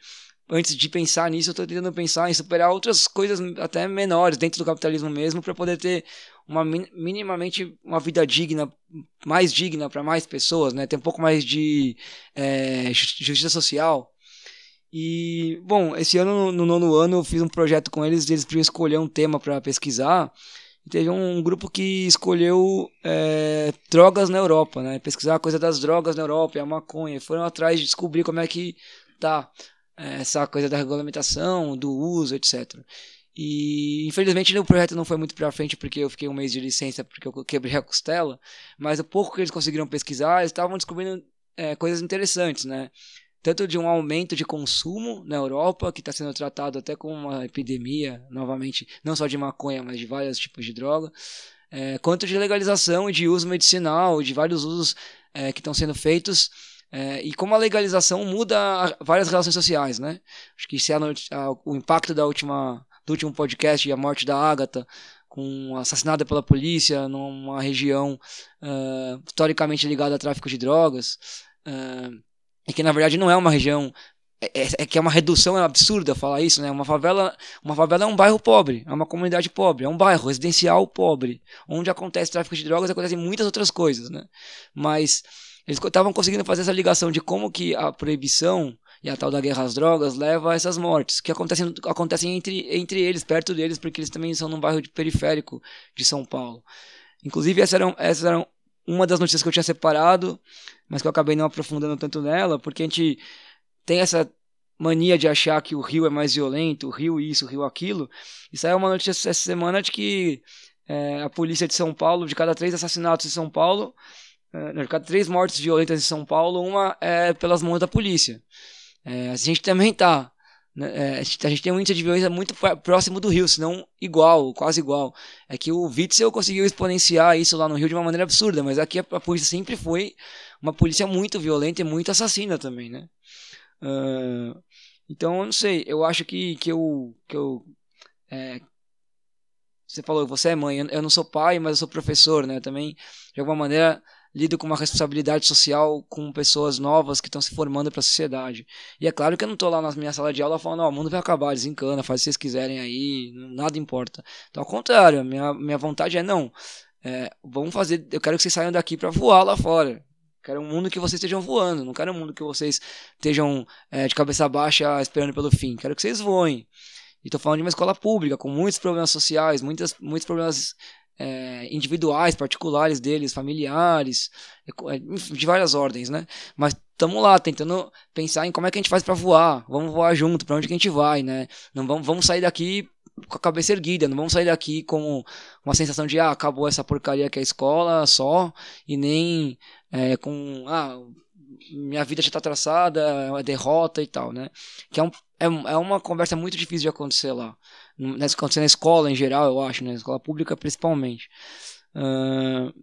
antes de pensar nisso, eu estou tentando pensar em superar outras coisas até menores dentro do capitalismo mesmo, para poder ter uma minimamente uma vida digna, mais digna para mais pessoas, né? Ter um pouco mais de é, justiça social. E, bom, esse ano, no nono ano, eu fiz um projeto com eles, eles podiam escolher um tema para pesquisar. E teve um grupo que escolheu é, drogas na Europa, né? Pesquisar a coisa das drogas na Europa, a maconha. Foram atrás de descobrir como é que tá essa coisa da regulamentação, do uso, etc. E infelizmente o projeto não foi muito para frente porque eu fiquei um mês de licença porque eu quebrei a costela, mas o pouco que eles conseguiram pesquisar, eles estavam descobrindo é, coisas interessantes, né? Tanto de um aumento de consumo na Europa, que está sendo tratado até como uma epidemia, novamente, não só de maconha, mas de vários tipos de droga, é, quanto de legalização e de uso medicinal, de vários usos é, que estão sendo feitos é, e como a legalização muda várias relações sociais, né? Acho que se a, a, o impacto da última, do último podcast, a morte da Agatha, com assassinada pela polícia numa região uh, historicamente ligada a tráfico de drogas, uh, e que na verdade não é uma região é, é, é, que é uma redução absurda falar isso, né? Uma favela, uma favela é um bairro pobre, é uma comunidade pobre, é um bairro residencial pobre, onde acontece tráfico de drogas, acontecem muitas outras coisas, né? Mas eles estavam conseguindo fazer essa ligação de como que a proibição e a tal da guerra às drogas leva a essas mortes, que acontecem, acontecem entre, entre eles, perto deles, porque eles também são num bairro de periférico de São Paulo. Inclusive, essa era, essa era uma das notícias que eu tinha separado, mas que eu acabei não aprofundando tanto nela, porque a gente tem essa mania de achar que o Rio é mais violento, o Rio isso, o Rio aquilo. Aí é uma notícia essa semana de que é, a polícia de São Paulo, de cada três assassinatos em São Paulo, é, três mortes violentas em São Paulo, uma é pelas mãos da polícia. É, a gente também tá. Né, é, a gente tem um índice de violência muito próximo do Rio, se não igual, quase igual. É que o Witzel conseguiu exponenciar isso lá no Rio de uma maneira absurda, mas aqui a, a polícia sempre foi uma polícia muito violenta e muito assassina também, né? Uh, então, eu não sei, eu acho que, que eu. Que eu é, você falou, você é mãe, eu não sou pai, mas eu sou professor, né? Também, de alguma maneira, lido com uma responsabilidade social com pessoas novas que estão se formando para a sociedade. E é claro que eu não estou lá na minha sala de aula falando, oh, o mundo vai acabar, desencana, faz o que vocês quiserem aí, nada importa. Então, ao contrário, minha, minha vontade é não. É, vamos fazer, eu quero que vocês saiam daqui para voar lá fora. Quero um mundo que vocês estejam voando, não quero um mundo que vocês estejam é, de cabeça baixa esperando pelo fim. Quero que vocês voem. E estou falando de uma escola pública com muitos problemas sociais, muitas, muitos problemas é, individuais, particulares deles, familiares, é, de várias ordens, né? Mas estamos lá tentando pensar em como é que a gente faz para voar. Vamos voar junto, para onde que a gente vai, né? Não vamos, vamos sair daqui com a cabeça erguida, não vamos sair daqui com uma sensação de ah, acabou essa porcaria que é a escola só e nem é, com ah, minha vida já está traçada, é derrota e tal, né? Que é, um, é, é uma conversa muito difícil de acontecer lá acontecer na escola em geral, eu acho, né? Na escola pública principalmente. Uh,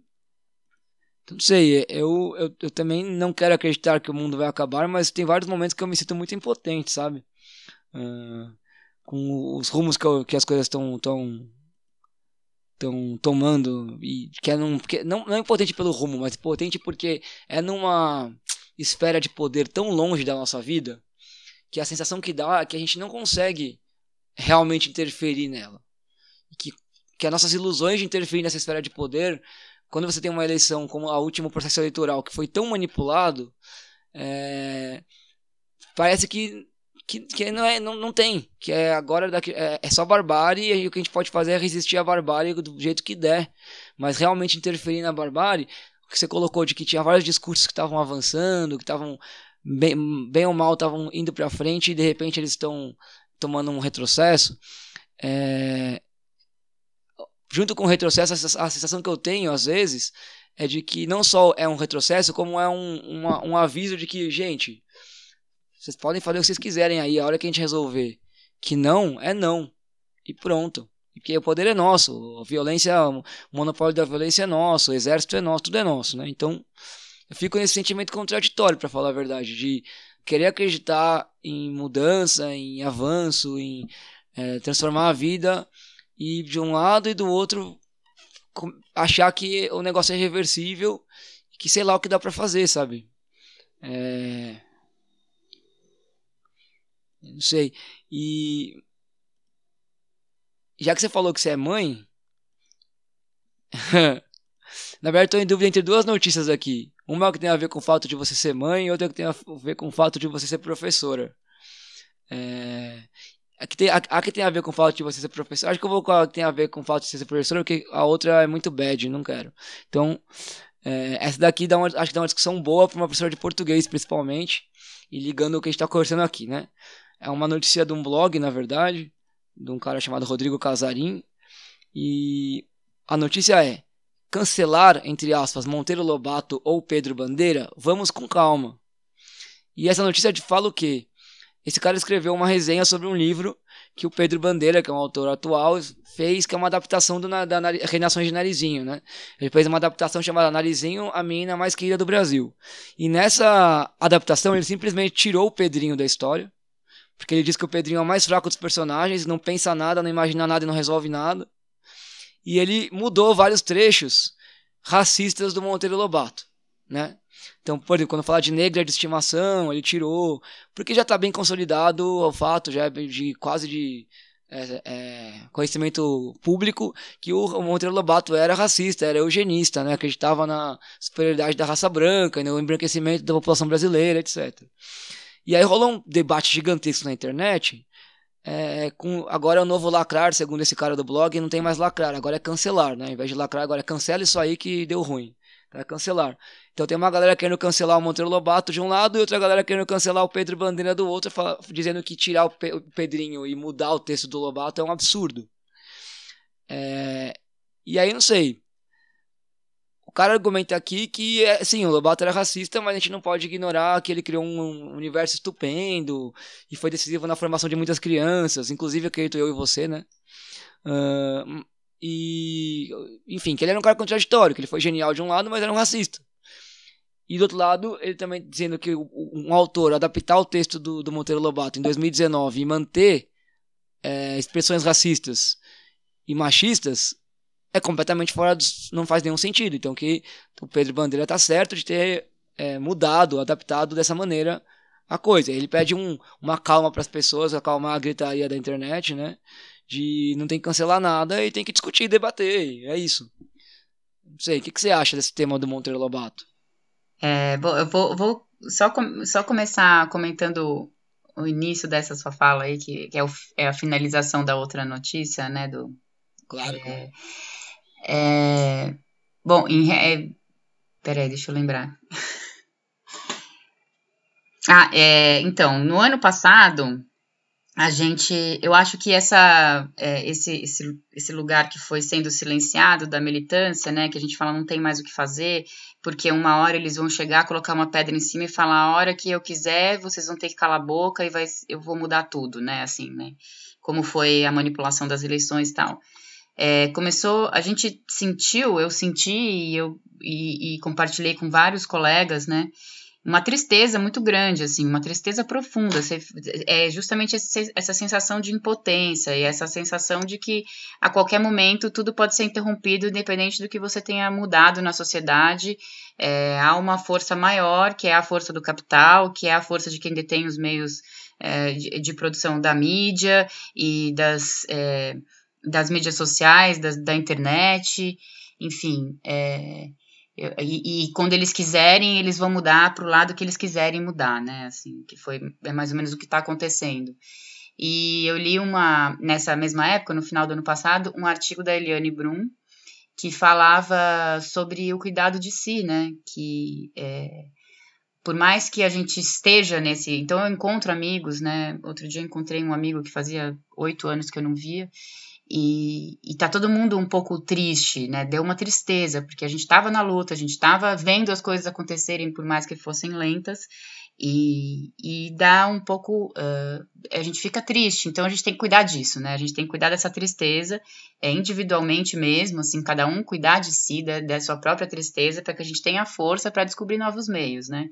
não sei, eu, eu, eu, também não quero acreditar que o mundo vai acabar, mas tem vários momentos que eu me sinto muito impotente, sabe? Uh, com os rumos que, eu, que as coisas estão tão, tão tomando e que é num, porque, não, não é impotente pelo rumo, mas impotente porque é numa esfera de poder tão longe da nossa vida que a sensação que dá é que a gente não consegue realmente interferir nela. Que, que as nossas ilusões de interferir nessa esfera de poder, quando você tem uma eleição como a último processo eleitoral que foi tão manipulado, é, parece que, que, que, não, é, não, não tem. Que é agora daqui, é, é só barbárie e o que a gente pode fazer é resistir à barbárie do jeito que der. Mas realmente interferir na barbárie, que você colocou de que tinha vários discursos que estavam avançando, que estavam bem, bem ou mal estavam indo para frente e de repente eles estão tomando um retrocesso, é... junto com o retrocesso, a sensação que eu tenho às vezes é de que não só é um retrocesso, como é um, uma, um aviso de que, gente, vocês podem fazer o que vocês quiserem aí, a hora que a gente resolver que não, é não. E pronto. Porque o poder é nosso, a violência, o monopólio da violência é nosso, o exército é nosso, tudo é nosso, né? Então, eu fico nesse sentimento contraditório, para falar a verdade, de querer acreditar em mudança, em avanço, em é, transformar a vida e de um lado e do outro achar que o negócio é reversível que sei lá o que dá para fazer, sabe? É... Não sei. E já que você falou que você é mãe, na verdade estou em dúvida entre duas notícias aqui. Uma que tem a ver com o fato de você ser mãe outra que tem a ver com o fato de você ser professora. É... A que, tem, a, a que tem a ver com falta de você ser professor. Acho que eu vou com a que tem a ver com falta de você ser professor, porque a outra é muito bad, não quero. Então, é, essa daqui dá uma, acho que dá uma discussão boa para uma professora de português, principalmente, e ligando o que a gente está conversando aqui, né? É uma notícia de um blog, na verdade, de um cara chamado Rodrigo Casarim, e a notícia é: cancelar, entre aspas, Monteiro Lobato ou Pedro Bandeira? Vamos com calma. E essa notícia fala o quê? Esse cara escreveu uma resenha sobre um livro que o Pedro Bandeira, que é um autor atual, fez, que é uma adaptação do, da, da Reinações de Narizinho, né? Ele fez uma adaptação chamada Narizinho, a menina mais querida do Brasil. E nessa adaptação ele simplesmente tirou o Pedrinho da história, porque ele diz que o Pedrinho é o mais fraco dos personagens, não pensa nada, não imagina nada e não resolve nada. E ele mudou vários trechos racistas do Monteiro Lobato, né? Então, por exemplo, quando fala de negra de estimação, ele tirou, porque já está bem consolidado o fato, já é de quase de é, é, conhecimento público que o Monteiro Lobato era racista, era eugenista, né? acreditava na superioridade da raça branca, no embranquecimento da população brasileira, etc. E aí rolou um debate gigantesco na internet. É, com, agora é o novo lacrar, segundo esse cara do blog, não tem mais lacrar, agora é cancelar, né? Em vez de lacrar, agora é cancela isso aí que deu ruim. É cancelar. Então tem uma galera querendo cancelar o Monteiro Lobato de um lado e outra galera querendo cancelar o Pedro Bandeira do outro, dizendo que tirar o, Pe o Pedrinho e mudar o texto do Lobato é um absurdo. É... E aí não sei. Cara argumenta aqui que, é, sim, o Lobato era racista, mas a gente não pode ignorar que ele criou um universo estupendo e foi decisivo na formação de muitas crianças, inclusive acredito eu e você, né? Uh, e, enfim, que ele era um cara contraditório, que ele foi genial de um lado, mas era um racista. E do outro lado, ele também dizendo que um autor adaptar o texto do, do Monteiro Lobato em 2019 e manter é, expressões racistas e machistas é completamente fora dos, não faz nenhum sentido. Então que o Pedro Bandeira tá certo de ter é, mudado, adaptado dessa maneira a coisa. Ele pede um, uma calma para as pessoas, acalmar a gritaria da internet, né? De não tem que cancelar nada e tem que discutir, debater. É isso. Não sei, o que, que você acha desse tema do Monteiro Lobato? É, bom, eu vou, vou só, com, só começar comentando o início dessa sua fala aí, que, que é, o, é, a finalização da outra notícia, né? Do, claro. É, é, bom, em, é, peraí, deixa eu lembrar. ah, é, então, no ano passado, a gente, eu acho que essa, é, esse, esse, esse lugar que foi sendo silenciado da militância, né, que a gente fala não tem mais o que fazer, porque uma hora eles vão chegar, colocar uma pedra em cima e falar a hora que eu quiser, vocês vão ter que calar a boca e vai, eu vou mudar tudo, né? Assim, né? Como foi a manipulação das eleições e tal. É, começou, a gente sentiu, eu senti e eu e, e compartilhei com vários colegas, né? uma tristeza muito grande, assim, uma tristeza profunda. É justamente essa sensação de impotência e essa sensação de que a qualquer momento tudo pode ser interrompido, independente do que você tenha mudado na sociedade. É, há uma força maior, que é a força do capital, que é a força de quem detém os meios é, de, de, produção da mídia e das, é, das mídias sociais, das, da internet, enfim. É, e, e, quando eles quiserem, eles vão mudar para o lado que eles quiserem mudar, né? Assim, que foi é mais ou menos o que está acontecendo. E eu li uma nessa mesma época, no final do ano passado, um artigo da Eliane Brum que falava sobre o cuidado de si, né? Que é, por mais que a gente esteja nesse, então eu encontro amigos, né? Outro dia encontrei um amigo que fazia oito anos que eu não via e, e tá todo mundo um pouco triste, né? Deu uma tristeza, porque a gente estava na luta, a gente estava vendo as coisas acontecerem, por mais que fossem lentas, e, e dá um pouco. Uh, a gente fica triste, então a gente tem que cuidar disso, né? A gente tem que cuidar dessa tristeza, é, individualmente mesmo, assim, cada um cuidar de si, da, da sua própria tristeza, para que a gente tenha força para descobrir novos meios, né?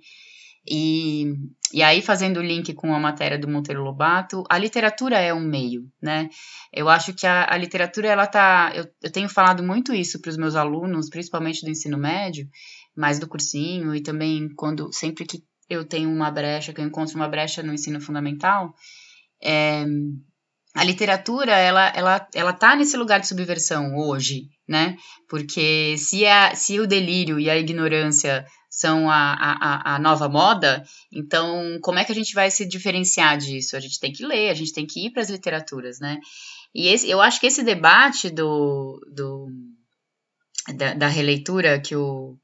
E, e aí, fazendo o link com a matéria do Monteiro Lobato, a literatura é um meio, né? Eu acho que a, a literatura, ela tá. Eu, eu tenho falado muito isso para os meus alunos, principalmente do ensino médio, mais do cursinho, e também quando sempre que eu tenho uma brecha, que eu encontro uma brecha no ensino fundamental, é, a literatura ela, ela, ela tá nesse lugar de subversão hoje, né? Porque se, a, se o delírio e a ignorância são a, a, a nova moda. Então, como é que a gente vai se diferenciar disso? A gente tem que ler, a gente tem que ir para as literaturas, né? E esse, eu acho que esse debate do, do da, da releitura que o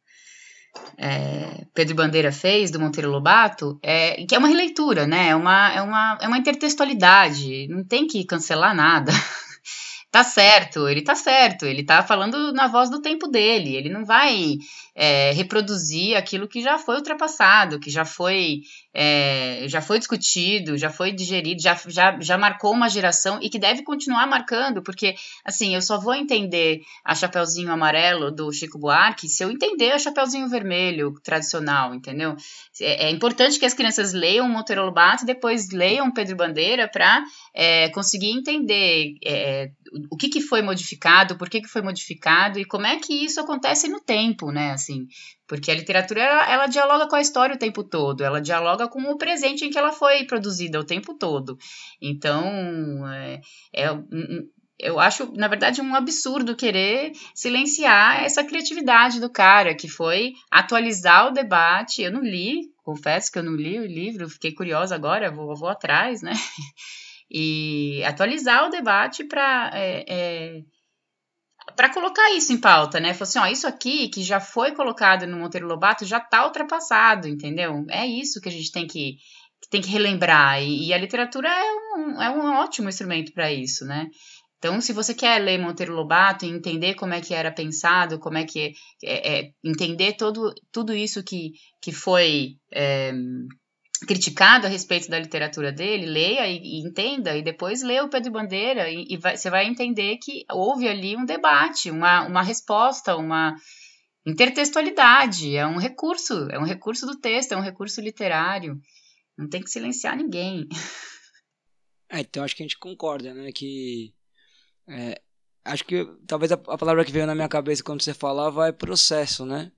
é, Pedro Bandeira fez do Monteiro Lobato, é, que é uma releitura, né? É uma, é, uma, é uma intertextualidade, não tem que cancelar nada. tá certo, ele tá certo, ele tá falando na voz do tempo dele, ele não vai é, reproduzir aquilo que já foi ultrapassado, que já foi é, já foi discutido, já foi digerido, já, já, já marcou uma geração e que deve continuar marcando, porque, assim, eu só vou entender a Chapeuzinho Amarelo do Chico Buarque se eu entender a Chapeuzinho Vermelho tradicional, entendeu? É, é importante que as crianças leiam Monteiro Lobato e depois leiam Pedro Bandeira para é, conseguir entender é, o que, que foi modificado, por que, que foi modificado e como é que isso acontece no tempo, né? Assim, porque a literatura, ela, ela, dialoga com a história o tempo todo, ela dialoga com o presente em que ela foi produzida o tempo todo. Então, é, é eu acho, na verdade, um absurdo querer silenciar essa criatividade do cara, que foi atualizar o debate. Eu não li, confesso que eu não li o livro, fiquei curiosa agora, vou, vou atrás, né? E atualizar o debate para. É, é, para colocar isso em pauta, né? Falou assim, ó, isso aqui que já foi colocado no Monteiro Lobato já está ultrapassado, entendeu? É isso que a gente tem que, que tem que relembrar. E, e, a literatura é um, é um ótimo instrumento para isso, né? Então, se você quer ler Monteiro Lobato e entender como é que era pensado, como é que é, é entender todo, tudo isso que, que foi é, criticado a respeito da literatura dele, leia e, e, entenda, e depois lê o Pedro Bandeira, e, e vai, você vai entender que houve ali um debate, uma, uma resposta, uma intertextualidade, é um recurso, é um recurso do texto, é um recurso literário, não tem que silenciar ninguém. É, então acho que a gente concorda, né, que é, acho que talvez a, a, palavra que veio na minha cabeça quando você falava é processo, né,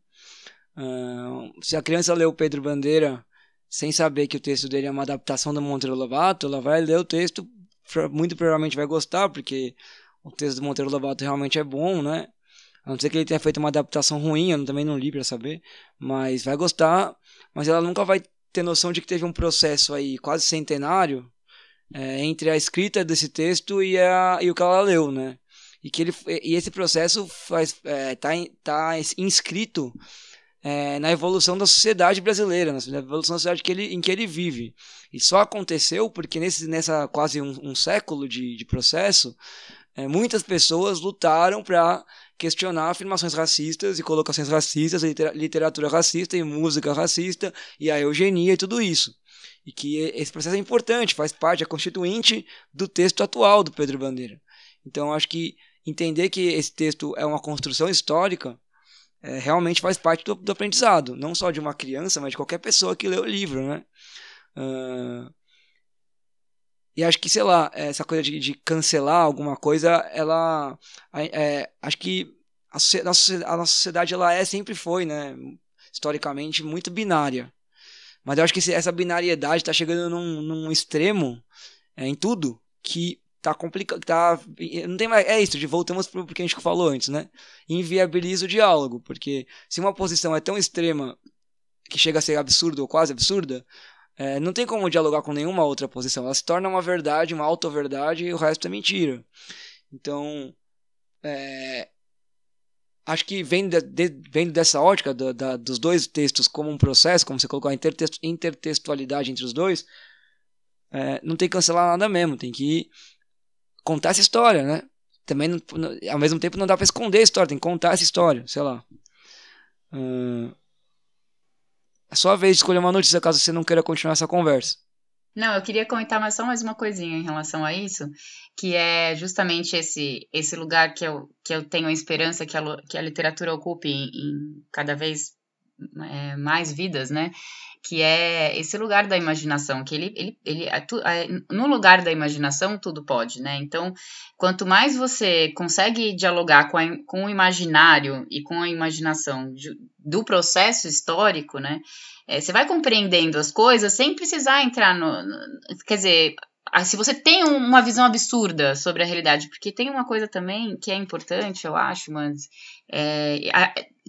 uh, se a criança leu Pedro Bandeira sem saber que o texto dele é uma adaptação do Monteiro Lobato, ela vai ler o texto, muito provavelmente vai gostar, porque o texto do Monteiro Lobato realmente é bom, né? A não ser que ele tenha feito uma adaptação ruim, eu também não li para saber, mas vai gostar, mas ela nunca vai ter noção de que teve um processo aí quase centenário é, entre a escrita desse texto e, a, e o que ela leu, né? E, que ele, e esse processo faz, é, tá, tá inscrito é, na evolução da sociedade brasileira, na evolução da sociedade que ele, em que ele vive. E só aconteceu porque nesse, nessa quase um, um século de, de processo, é, muitas pessoas lutaram para questionar afirmações racistas e colocações racistas, literatura racista e música racista e a eugenia e tudo isso. E que esse processo é importante, faz parte, é constituinte do texto atual do Pedro Bandeira. Então acho que entender que esse texto é uma construção histórica é, realmente faz parte do, do, aprendizado, não só de uma criança, mas de qualquer pessoa que lê o livro, né? Uh, e acho que, sei lá, essa coisa de, de cancelar alguma coisa, ela. É, acho que a, a, nossa sociedade ela é, sempre foi, né? Historicamente, muito binária. Mas eu acho que essa binariedade está chegando num, num extremo é, em tudo que tá complicado, tá, não tem mais, é isso, de voltamos pro que a gente falou antes, né? Inviabiliza o diálogo, porque se uma posição é tão extrema que chega a ser absurda ou quase absurda, é, não tem como dialogar com nenhuma outra posição. Ela se torna uma verdade, uma auto-verdade e o resto é mentira. Então, é, acho que vem, de, vem dessa ótica do, da, dos dois textos como um processo, como você colocou a intertextualidade entre os dois, é, não tem que cancelar nada mesmo, tem que contar essa história, né? Também, não, ao mesmo tempo, não dá para esconder a história, tem que contar essa história, sei lá. Uh, é só a vez de escolher uma notícia caso você não queira continuar essa conversa. Não, eu queria comentar mais só mais uma coisinha em relação a isso, que é justamente esse esse lugar que eu, que eu tenho a esperança que a, que a literatura ocupe em, em cada vez é, mais vidas, né? Que é esse lugar da imaginação, que ele, ele, ele no lugar da imaginação tudo pode, né? Então, quanto mais você consegue dialogar com, a, com o imaginário e com a imaginação do processo histórico, né? É, você vai compreendendo as coisas sem precisar entrar no, no quer dizer, se você tem uma visão absurda sobre a realidade, porque tem uma coisa também que é importante, eu acho, mas é,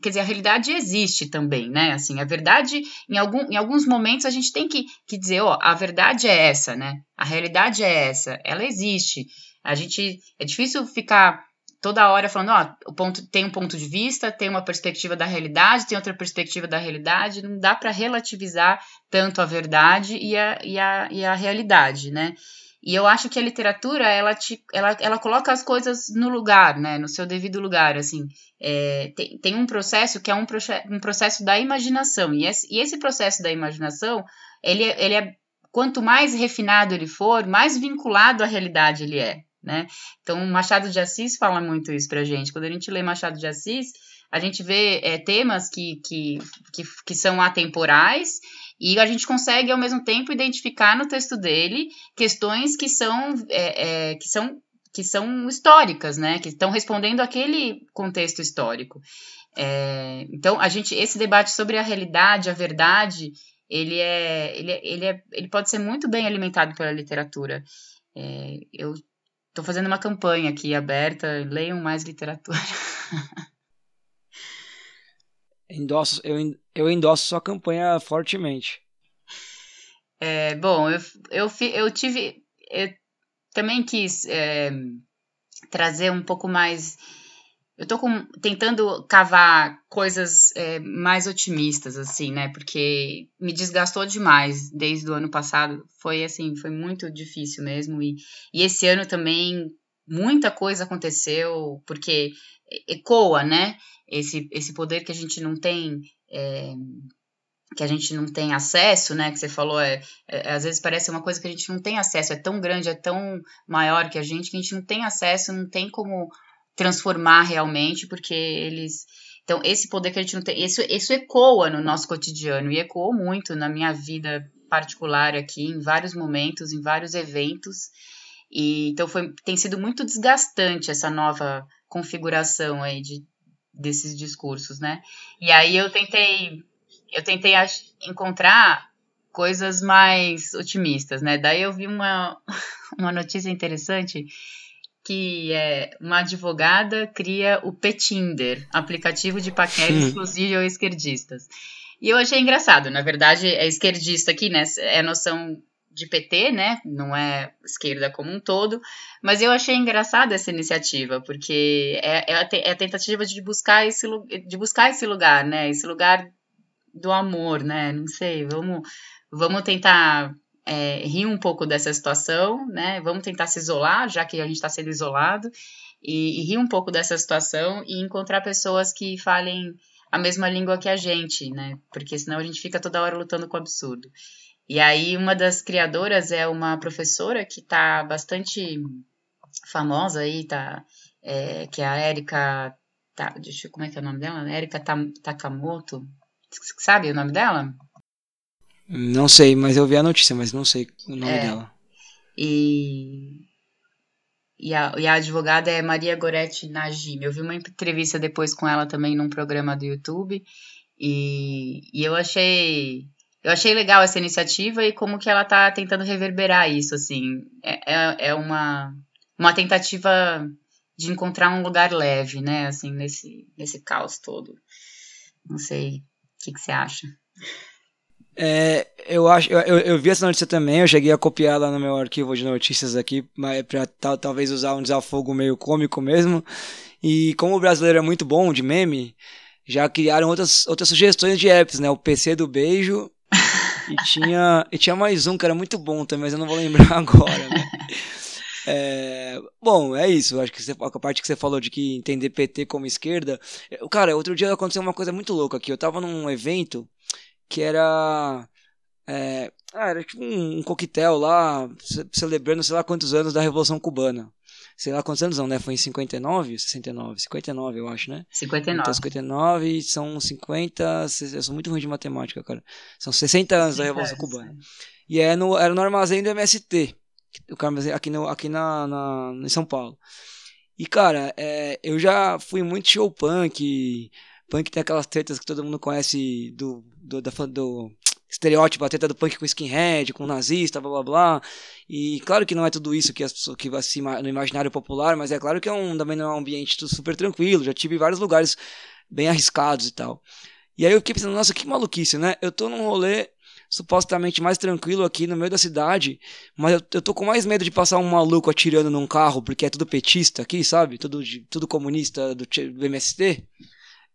quer dizer, a realidade existe também, né? Assim, a verdade, em, algum, em alguns momentos a gente tem que, que dizer, ó, a verdade é essa, né? A realidade é essa, ela existe. A gente, é difícil ficar toda hora falando, ó, o ponto tem um ponto de vista, tem uma perspectiva da realidade, tem outra perspectiva da realidade, não dá para relativizar tanto a verdade e a, e, a, e a realidade, né? E eu acho que a literatura, ela, te, ela, ela coloca as coisas no lugar, né? No seu devido lugar, assim. É, tem, tem um processo que é um, um processo da imaginação. E esse, e esse processo da imaginação, ele, ele é... Quanto mais refinado ele for, mais vinculado à realidade ele é, né? Então, Machado de Assis fala muito isso pra gente. Quando a gente lê Machado de Assis, a gente vê é, temas que, que, que, que são atemporais e a gente consegue, ao mesmo tempo, identificar no texto dele questões que são, é, é, que são, que são históricas, né? Que estão respondendo aquele contexto histórico. É, então, a gente, esse debate sobre a realidade, a verdade, ele é, ele, é, ele, é, ele pode ser muito bem alimentado pela literatura. É, eu estou fazendo uma campanha aqui aberta, leiam mais literatura. Endosso, eu, eu endosso sua campanha fortemente. É, bom, eu, eu, eu tive. Eu também quis é, trazer um pouco mais. Eu tô com, tentando cavar coisas é, mais otimistas, assim, né? Porque me desgastou demais desde o ano passado. Foi assim, foi muito difícil mesmo. E, e esse ano também muita coisa aconteceu, porque ecoa, né? Esse, esse poder que a gente não tem. É, que a gente não tem acesso, né? Que você falou, é, é, às vezes parece uma coisa que a gente não tem acesso, é tão grande, é tão maior que a gente, que a gente não tem acesso, não tem como transformar realmente, porque eles. Então, esse poder que a gente não tem, isso, isso ecoa no nosso cotidiano, e ecoou muito na minha vida particular aqui, em vários momentos, em vários eventos. E, então, foi, tem sido muito desgastante essa nova configuração aí de, desses discursos, né? E aí eu tentei, eu tentei encontrar coisas mais otimistas, né? Daí eu vi uma, uma notícia interessante que é uma advogada cria o Petinder, aplicativo de paquera exclusivo a esquerdistas. E eu achei engraçado, na verdade é esquerdista aqui, né? É noção de PT, né? Não é esquerda como um todo, mas eu achei engraçada essa iniciativa, porque é, é, a, é tentativa de buscar, esse, de buscar esse lugar, né? Esse lugar do amor, né? Não sei, vamos, vamos tentar é, rir um pouco dessa situação, né? Vamos tentar se isolar, já que a gente está sendo isolado, e, e rir um pouco dessa situação e encontrar pessoas que falem a mesma língua que a gente, né? Porque senão a gente fica toda hora lutando com o absurdo. E aí, uma das criadoras é uma professora que está bastante famosa aí, tá, é, que é a Erika. Tá, deixa eu, como é que é o nome dela? Erika Takamoto. Sabe o nome dela? Não sei, mas eu vi a notícia, mas não sei o nome é, dela. E, e, a, e a advogada é Maria Goretti Najimi. Eu vi uma entrevista depois com ela também num programa do YouTube. E, e eu achei eu achei legal essa iniciativa e como que ela tá tentando reverberar isso, assim. É, é, é uma, uma tentativa de encontrar um lugar leve, né, assim, nesse, nesse caos todo. Não sei, o que, que você acha? É, eu acho, eu, eu vi essa notícia também, eu cheguei a copiar lá no meu arquivo de notícias aqui, para tal, talvez usar um desafogo meio cômico mesmo. E como o brasileiro é muito bom de meme, já criaram outras, outras sugestões de apps, né? O PC do beijo e tinha, e tinha mais um que era muito bom também, mas eu não vou lembrar agora, né? É, bom, é isso. Acho que você, a parte que você falou de que entender PT como esquerda. Cara, outro dia aconteceu uma coisa muito louca aqui. Eu tava num evento que era. É, ah, era tipo um, um coquetel lá, celebrando sei lá quantos anos da Revolução Cubana sei lá quantos anos não, né? Foi em 59, 69, 59 eu acho, né? 59. Então 59 são 50, eu sou muito ruim de matemática, cara. São 60 anos da Revolução Cubana. E é no, era no armazém do MST, aqui, no, aqui na, na, em São Paulo. E, cara, é, eu já fui muito show punk. Punk tem aquelas tretas que todo mundo conhece do, do, da, do estereótipo, a treta do punk com skinhead, com nazista, blá blá blá. E claro que não é tudo isso que, as, que vai se no imaginário popular, mas é claro que é um, também não é um ambiente super tranquilo. Já tive vários lugares bem arriscados e tal. E aí eu fiquei pensando, nossa, que maluquice, né? Eu tô num rolê supostamente mais tranquilo aqui no meio da cidade, mas eu, eu tô com mais medo de passar um maluco atirando num carro, porque é tudo petista aqui, sabe? Tudo, tudo comunista do, do MST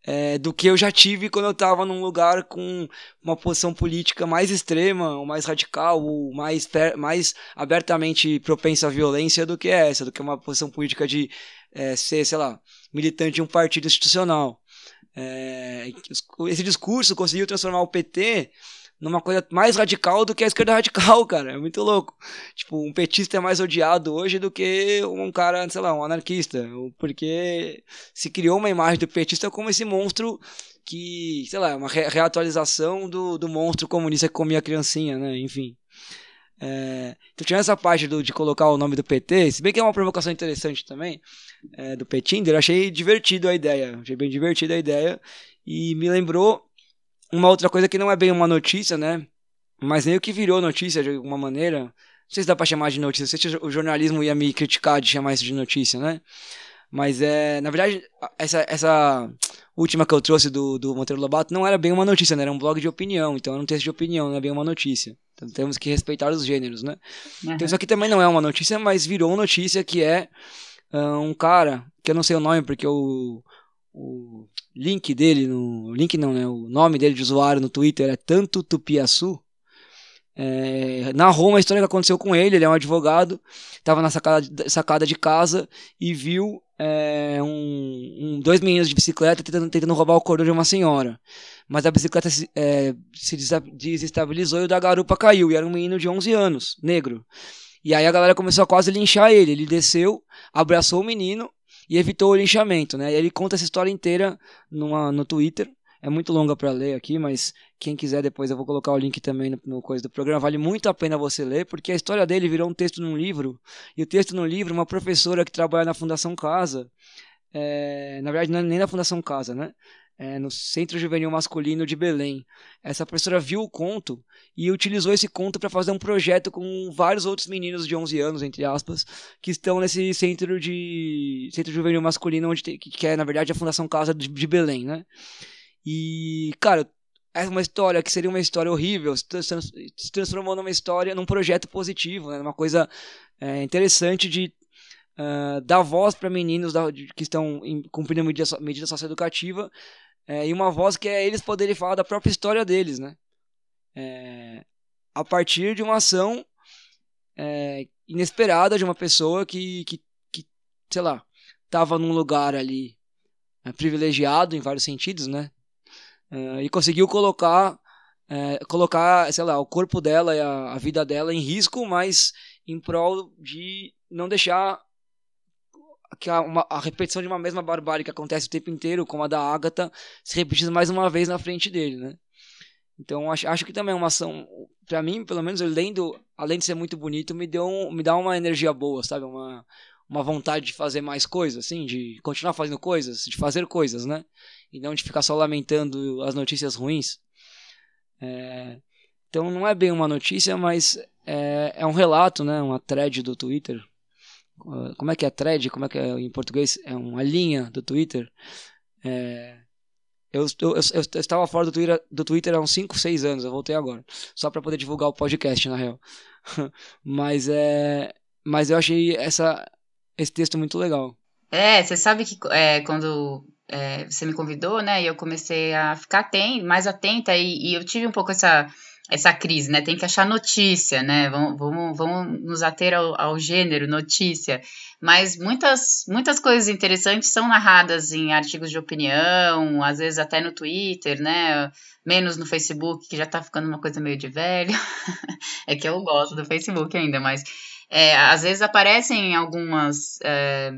é, do que eu já tive quando eu estava num lugar com uma posição política mais extrema, ou mais radical, ou mais, mais abertamente propensa à violência do que essa, do que uma posição política de é, ser, sei lá, militante de um partido institucional. É, esse discurso conseguiu transformar o PT numa coisa mais radical do que a esquerda radical, cara. É muito louco. Tipo, um petista é mais odiado hoje do que um cara, sei lá, um anarquista. Porque se criou uma imagem do petista como esse monstro que, sei lá, é uma re reatualização do, do monstro comunista que comia criancinha, né? Enfim. É, então tinha essa parte do, de colocar o nome do PT, se bem que é uma provocação interessante também, é, do Petinder, eu achei divertido a ideia, achei bem divertida a ideia, e me lembrou uma outra coisa que não é bem uma notícia, né? Mas meio que virou notícia de alguma maneira. Não sei se dá pra chamar de notícia. Sei se o jornalismo ia me criticar de chamar isso de notícia, né? Mas é. Na verdade, essa, essa última que eu trouxe do, do Monteiro Lobato não era bem uma notícia, né? Era um blog de opinião. Então era um texto de opinião, não é bem uma notícia. Então temos que respeitar os gêneros, né? Uhum. Então isso aqui também não é uma notícia, mas virou notícia que é uh, um cara, que eu não sei o nome porque o. o link dele no. Link não, né? O nome dele de usuário no Twitter é Tanto Tupiaçu. É, narrou uma história que aconteceu com ele. Ele é um advogado, estava na sacada, sacada de casa e viu é, um, um, dois meninos de bicicleta tentando, tentando roubar o cordão de uma senhora. Mas a bicicleta se, é, se desestabilizou e o da garupa caiu. E era um menino de 11 anos, negro. E aí a galera começou a quase linchar ele. Ele desceu, abraçou o menino e evitou o linchamento, né? E ele conta essa história inteira numa, no Twitter. É muito longa para ler aqui, mas quem quiser depois eu vou colocar o link também no, no, coisa do programa. Vale muito a pena você ler, porque a história dele virou um texto num livro. E o texto no livro, uma professora que trabalha na Fundação Casa, é, na verdade não é nem na Fundação Casa, né? É, no Centro Juvenil Masculino de Belém. Essa professora viu o conto e utilizou esse conto para fazer um projeto com vários outros meninos de 11 anos, entre aspas, que estão nesse centro de centro juvenil masculino, onde tem, que é na verdade a Fundação Casa de, de Belém, né? E cara, é uma história que seria uma história horrível, se transformou numa história, num projeto positivo, né? Uma coisa é, interessante de uh, dar voz para meninos da, de, que estão em, cumprindo a medida, medida socioeducativa é, e uma voz que é eles poderem falar da própria história deles, né? É, a partir de uma ação é, inesperada de uma pessoa que, que, que sei lá, estava num lugar ali é, privilegiado em vários sentidos, né? É, e conseguiu colocar, é, colocar, sei lá, o corpo dela e a, a vida dela em risco, mas em prol de não deixar que a, uma, a, repetição de uma mesma barbárie que acontece o tempo inteiro, como a da Agatha, se repetindo mais uma vez na frente dele, né? Então acho, acho que também é uma ação, para mim, pelo menos, eu lendo, além de ser muito bonito, me deu um, me dá uma energia boa, sabe? Uma, uma vontade de fazer mais coisas, assim, de continuar fazendo coisas, de fazer coisas, né? E não de ficar só lamentando as notícias ruins. É, então não é bem uma notícia, mas é, é um relato, né? Uma thread do Twitter como é que é thread, como é que é em português, é uma linha do Twitter. É, eu, eu, eu, eu, estava fora do Twitter, do Twitter há uns 5, 6 anos, eu voltei agora, só para poder divulgar o podcast, na real. mas, é, mas eu achei essa, esse texto muito legal. É, você sabe que é, quando é, você me convidou, né, e eu comecei a ficar aten mais atenta e, e eu tive um pouco essa essa crise, né? Tem que achar notícia, né? Vamos, vamos, vamos nos ater ao, ao, gênero notícia. Mas muitas, muitas coisas interessantes são narradas em artigos de opinião, às vezes até no Twitter, né? Menos no Facebook, que já tá ficando uma coisa meio de velho. é que eu gosto do Facebook ainda, mas é, às vezes aparecem algumas. É,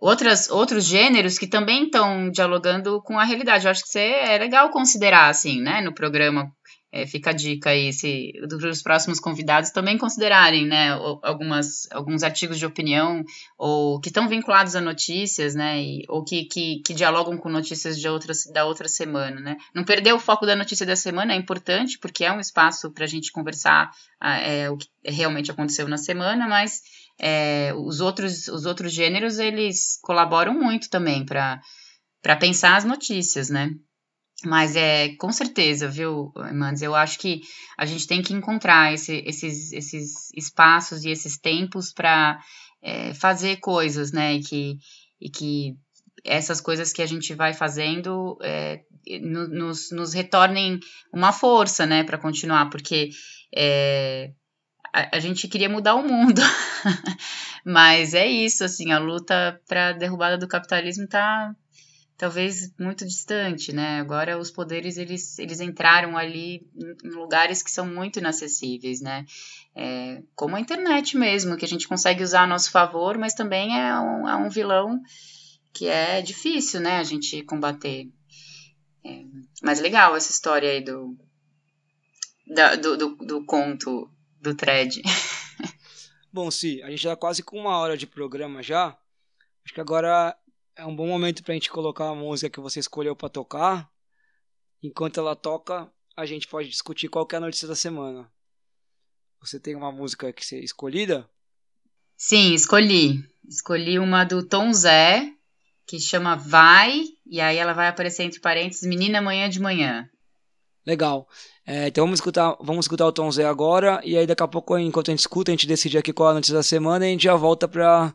outras, outros gêneros que também estão dialogando com a realidade. Eu acho que é legal considerar, assim, né, no programa é, fica a dica aí, se os próximos convidados também considerarem, né, algumas, alguns artigos de opinião ou que estão vinculados a notícias, né, e, ou que, que, que, dialogam com notícias de outras, da outra semana, né. Não perder o foco da notícia da semana é importante, porque é um espaço para a gente conversar é, o que realmente aconteceu na semana, mas é, os, outros, os outros gêneros, eles colaboram muito também para pensar as notícias, né. Mas é com certeza, viu, Mandes? Eu acho que a gente tem que encontrar esse, esses, esses espaços e esses tempos para é, fazer coisas, né? E que, e que essas coisas que a gente vai fazendo é, nos, nos retornem uma força, né, para continuar, porque é, a, a, gente queria mudar o mundo, mas é isso, assim, a luta para a derrubada do capitalismo está talvez muito distante, né? Agora os poderes eles, eles entraram ali em lugares que são muito inacessíveis, né? É, como a internet mesmo, que a gente consegue usar a nosso favor, mas também é um, é um vilão que é difícil, né? A gente combater. É, mas legal essa história aí do, da, do, do, do conto do thread. Bom, sim, a gente já tá quase com uma hora de programa já. Acho que agora é um bom momento pra gente colocar a música que você escolheu para tocar. Enquanto ela toca, a gente pode discutir qual é a notícia da semana. Você tem uma música que você escolhida? Sim, escolhi. Escolhi uma do Tom Zé, que chama Vai, e aí ela vai aparecer entre parênteses Menina Manhã de Manhã. Legal. É, então vamos escutar, vamos escutar o Tom Zé agora, e aí daqui a pouco, enquanto a gente escuta, a gente decide aqui qual é a notícia da semana e a gente já volta para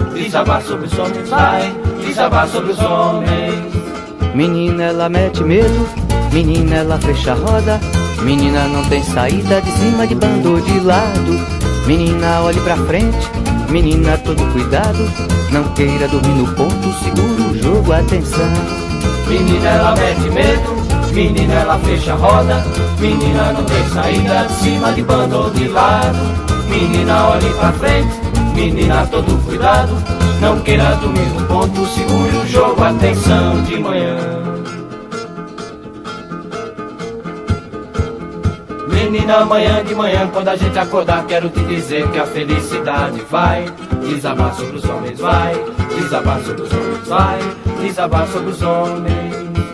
desabar sobre os homens, vai desabar sobre os homens. Menina, ela mete medo, menina, ela fecha a roda. Menina, não tem saída de cima de bando ou de lado. Menina, olhe pra frente, menina, todo cuidado. Não queira dormir no ponto, segura o jogo, atenção. Menina, ela mete medo, menina, ela fecha a roda. Menina, não tem saída de cima de bando ou de lado. Menina, olhe pra frente, menina, todo cuidado. Não queira dormir no ponto, segure o jogo, atenção de manhã. Menina, amanhã de manhã, quando a gente acordar, quero te dizer que a felicidade vai desabar sobre os homens, vai desabar sobre os homens, vai desabar sobre os homens.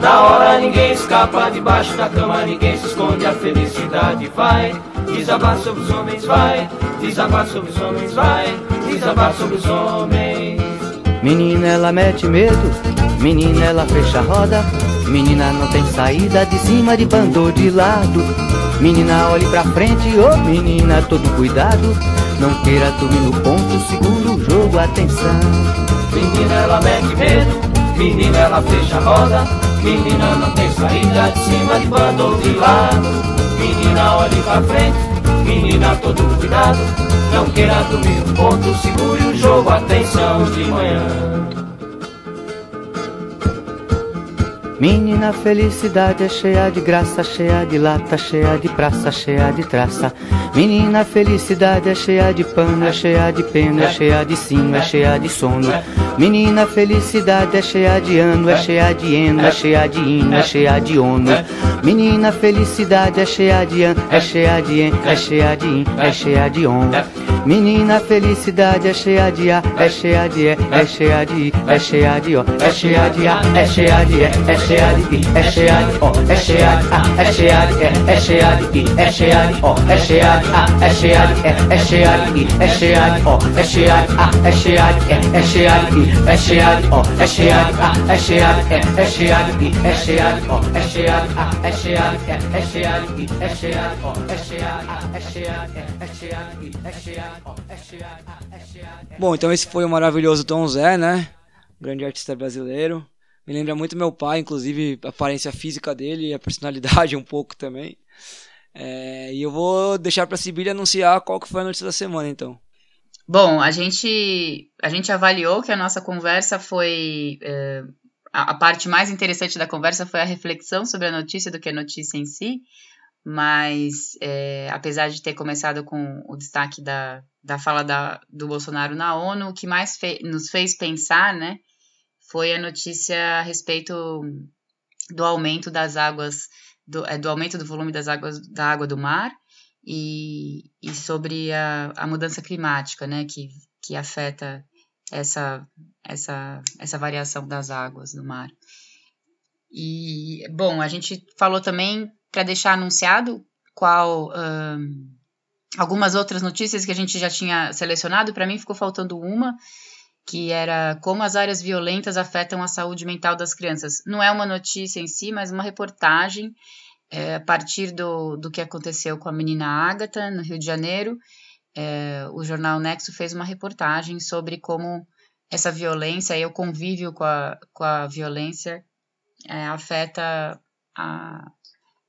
Na hora ninguém escapa, debaixo da cama ninguém se esconde, a felicidade vai desabar sobre os homens, vai desabar sobre os homens, vai desabar sobre os homens. Menina, ela mete medo, menina, ela fecha a roda. Menina, não tem saída de cima de bando de lado. Menina, olhe pra frente, ô oh, menina, todo cuidado. Não queira dormir no ponto, segura o jogo, atenção. Menina, ela mete medo, menina, ela fecha a roda. Menina, não tem saída de cima de bando de lado. Menina, olhe pra frente, menina, todo cuidado. Não queira dormir no ponto, segure o jogo, atenção de manhã. Menina, felicidade é cheia de graça, cheia de lata, cheia de praça, cheia de traça. Menina, felicidade é cheia de pano, é cheia de pena, é cheia de sino, é cheia de sono. Menina, felicidade é cheia de ano, é cheia de eno, é cheia de hino, é cheia de ono. Menina, felicidade é cheia de an, é cheia de en, é cheia de in, é cheia de on. Menina, felicidade é cheia de a, é cheia de e, é cheia de i, é cheia de o, é cheia de a, é cheia de e, é cheia de i, é cheia de o, é cheia de a, é cheia de e, é cheia de i, é cheia de o, é cheia de é e, é é é é e, é é é é e, é é é é e, é é é é e, é é Bom, então esse foi o maravilhoso Tom Zé, né? Grande artista brasileiro. Me lembra muito meu pai, inclusive a aparência física dele e a personalidade um pouco também. É, e eu vou deixar para a Sibília anunciar qual que foi a notícia da semana, então. Bom, a gente, a gente avaliou que a nossa conversa foi. É, a, parte mais interessante da conversa foi a reflexão sobre a notícia do que a notícia em si, mas é, apesar de ter começado com o destaque da, da fala da, do Bolsonaro na ONU, o que mais fe, nos fez pensar né, foi a notícia a respeito do aumento das águas, do, é, do aumento do volume das águas da água do mar e, e sobre a, a mudança climática, né, que, que afeta essa, essa, essa variação das águas do mar. E, bom, a gente falou também para deixar anunciado qual um, algumas outras notícias que a gente já tinha selecionado. Para mim ficou faltando uma, que era como as áreas violentas afetam a saúde mental das crianças. Não é uma notícia em si, mas uma reportagem é, a partir do, do que aconteceu com a menina Ágata, no Rio de Janeiro. É, o jornal Nexo fez uma reportagem sobre como essa violência e o convívio com a, com a violência é, afeta a,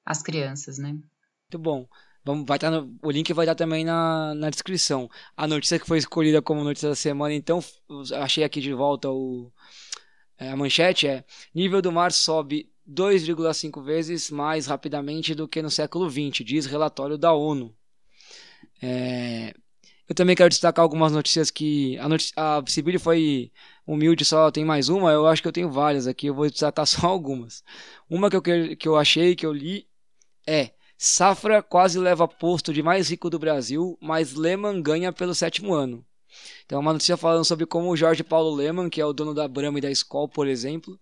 as crianças, né? Muito bom. Vamos, vai estar tá no, o link vai estar também na, na descrição. A notícia que foi escolhida como notícia da semana, então, achei aqui de volta o, é, a manchete é: nível do mar sobe 2,5 vezes mais rapidamente do que no século XX, diz relatório da ONU. É, eu também quero destacar algumas notícias que. A, notícia, a Sibília foi humilde, só tem mais uma. Eu acho que eu tenho várias aqui, eu vou destacar só algumas. Uma que eu, que eu achei, que eu li, é. Safra quase leva posto de mais rico do Brasil, mas Lehman ganha pelo sétimo ano. Então, uma notícia falando sobre como o Jorge Paulo Leman, que é o dono da Brahma e da Skol, por exemplo,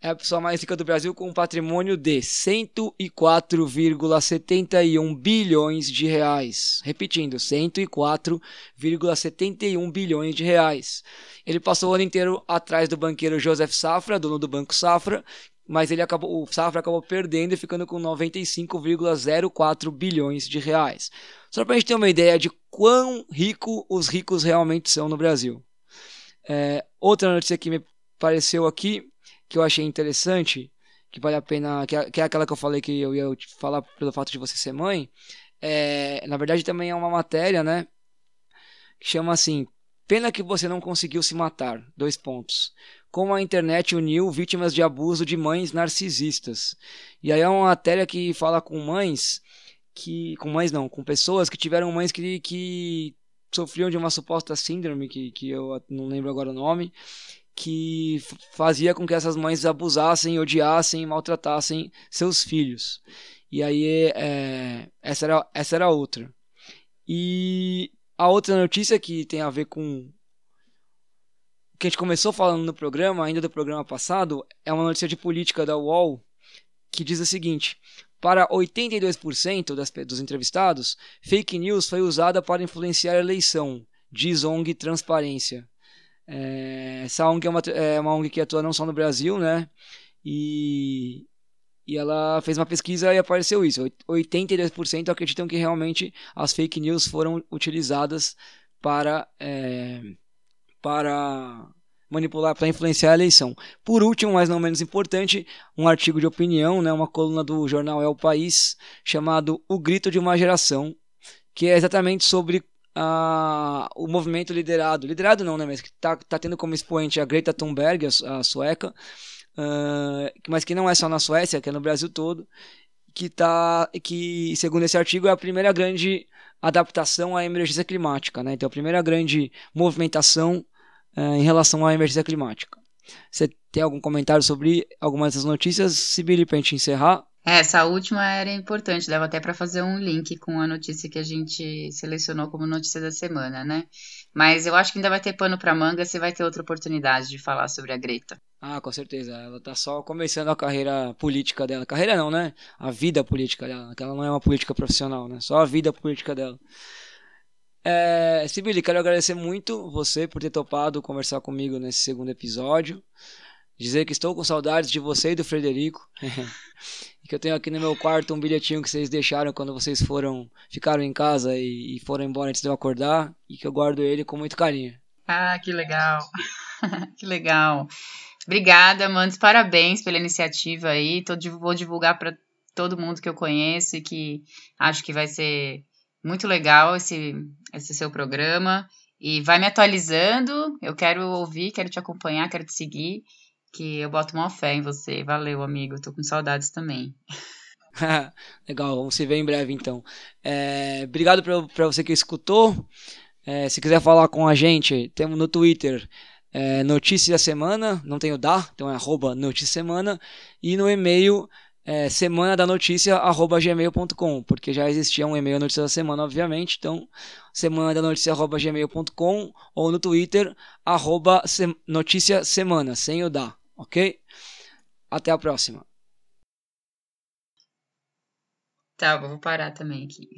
é a pessoa mais rica do Brasil com um patrimônio de 104,71 bilhões de reais. Repetindo, 104,71 bilhões de reais. Ele passou o ano inteiro atrás do banqueiro Joseph Safra, dono do Banco Safra, mas ele acabou, o Safra acabou perdendo e ficando com 95,04 bilhões de reais. Só para a gente ter uma ideia de quão rico os ricos realmente são no Brasil. É, outra notícia que me apareceu aqui, que eu achei interessante, que vale a pena, que é, que é aquela que eu falei que eu ia falar pelo fato de você ser mãe, é, na verdade também é uma matéria, né? Que chama assim, Pena que você não conseguiu se matar. Dois pontos. Como a internet uniu vítimas de abuso de mães narcisistas. E aí é uma matéria que fala com mães que. Com mães não, com pessoas que tiveram mães que, que sofriam de uma suposta síndrome, que, que eu não lembro agora o nome, que fazia com que essas mães abusassem, odiassem, maltratassem seus filhos. E aí é, essa, era, essa era outra. E a outra notícia que tem a ver com que a gente começou falando no programa, ainda do programa passado, é uma notícia de política da UOL que diz o seguinte: para 82% das, dos entrevistados, fake news foi usada para influenciar a eleição, diz ONG Transparência. É, essa ONG é uma, é uma ONG que atua não só no Brasil, né? E, e ela fez uma pesquisa e apareceu isso. 82% acreditam que realmente as fake news foram utilizadas para, é, para manipular, para influenciar a eleição. Por último, mas não menos importante, um artigo de opinião, né, uma coluna do jornal É o País, chamado O Grito de uma Geração, que é exatamente sobre a, o movimento liderado, liderado não, né, mas que está tá tendo como expoente a Greta Thunberg, a, a sueca, uh, mas que não é só na Suécia, que é no Brasil todo, que tá, que segundo esse artigo é a primeira grande adaptação à emergência climática, né? Então a primeira grande movimentação uh, em relação à emergência climática. Você tem algum comentário sobre algumas dessas notícias, Sibili, para a gente encerrar? É, essa última era importante, dava até para fazer um link com a notícia que a gente selecionou como notícia da semana, né? Mas eu acho que ainda vai ter pano para manga, você vai ter outra oportunidade de falar sobre a Greta. Ah, com certeza. Ela tá só começando a carreira política dela. Carreira não, né? A vida política dela. Que ela não é uma política profissional, né? Só a vida política dela. É, Sibili, quero agradecer muito você por ter topado conversar comigo nesse segundo episódio. Dizer que estou com saudades de você e do Frederico. e que eu tenho aqui no meu quarto um bilhetinho que vocês deixaram quando vocês foram ficaram em casa e, e foram embora antes de eu acordar. E que eu guardo ele com muito carinho. Ah, que legal. que legal. Obrigada, Mandes. Parabéns pela iniciativa aí. Tô, vou divulgar para todo mundo que eu conheço e que acho que vai ser muito legal esse, esse seu programa. E vai me atualizando. Eu quero ouvir, quero te acompanhar, quero te seguir. Que eu boto uma fé em você. Valeu, amigo. Tô com saudades também. Legal, vamos se ver em breve então. É, obrigado para você que escutou. É, se quiser falar com a gente, temos no Twitter é, Notícia da Semana, não tem o da, então é arroba Notícia Semana, e no e-mail é, semana da notícia arroba gmail.com, porque já existia um e-mail Notícia da Semana, obviamente, então semana da notícia arroba gmail.com ou no Twitter arroba se, Notícia Semana, sem o da, ok? Até a próxima. Tá, vou parar também aqui.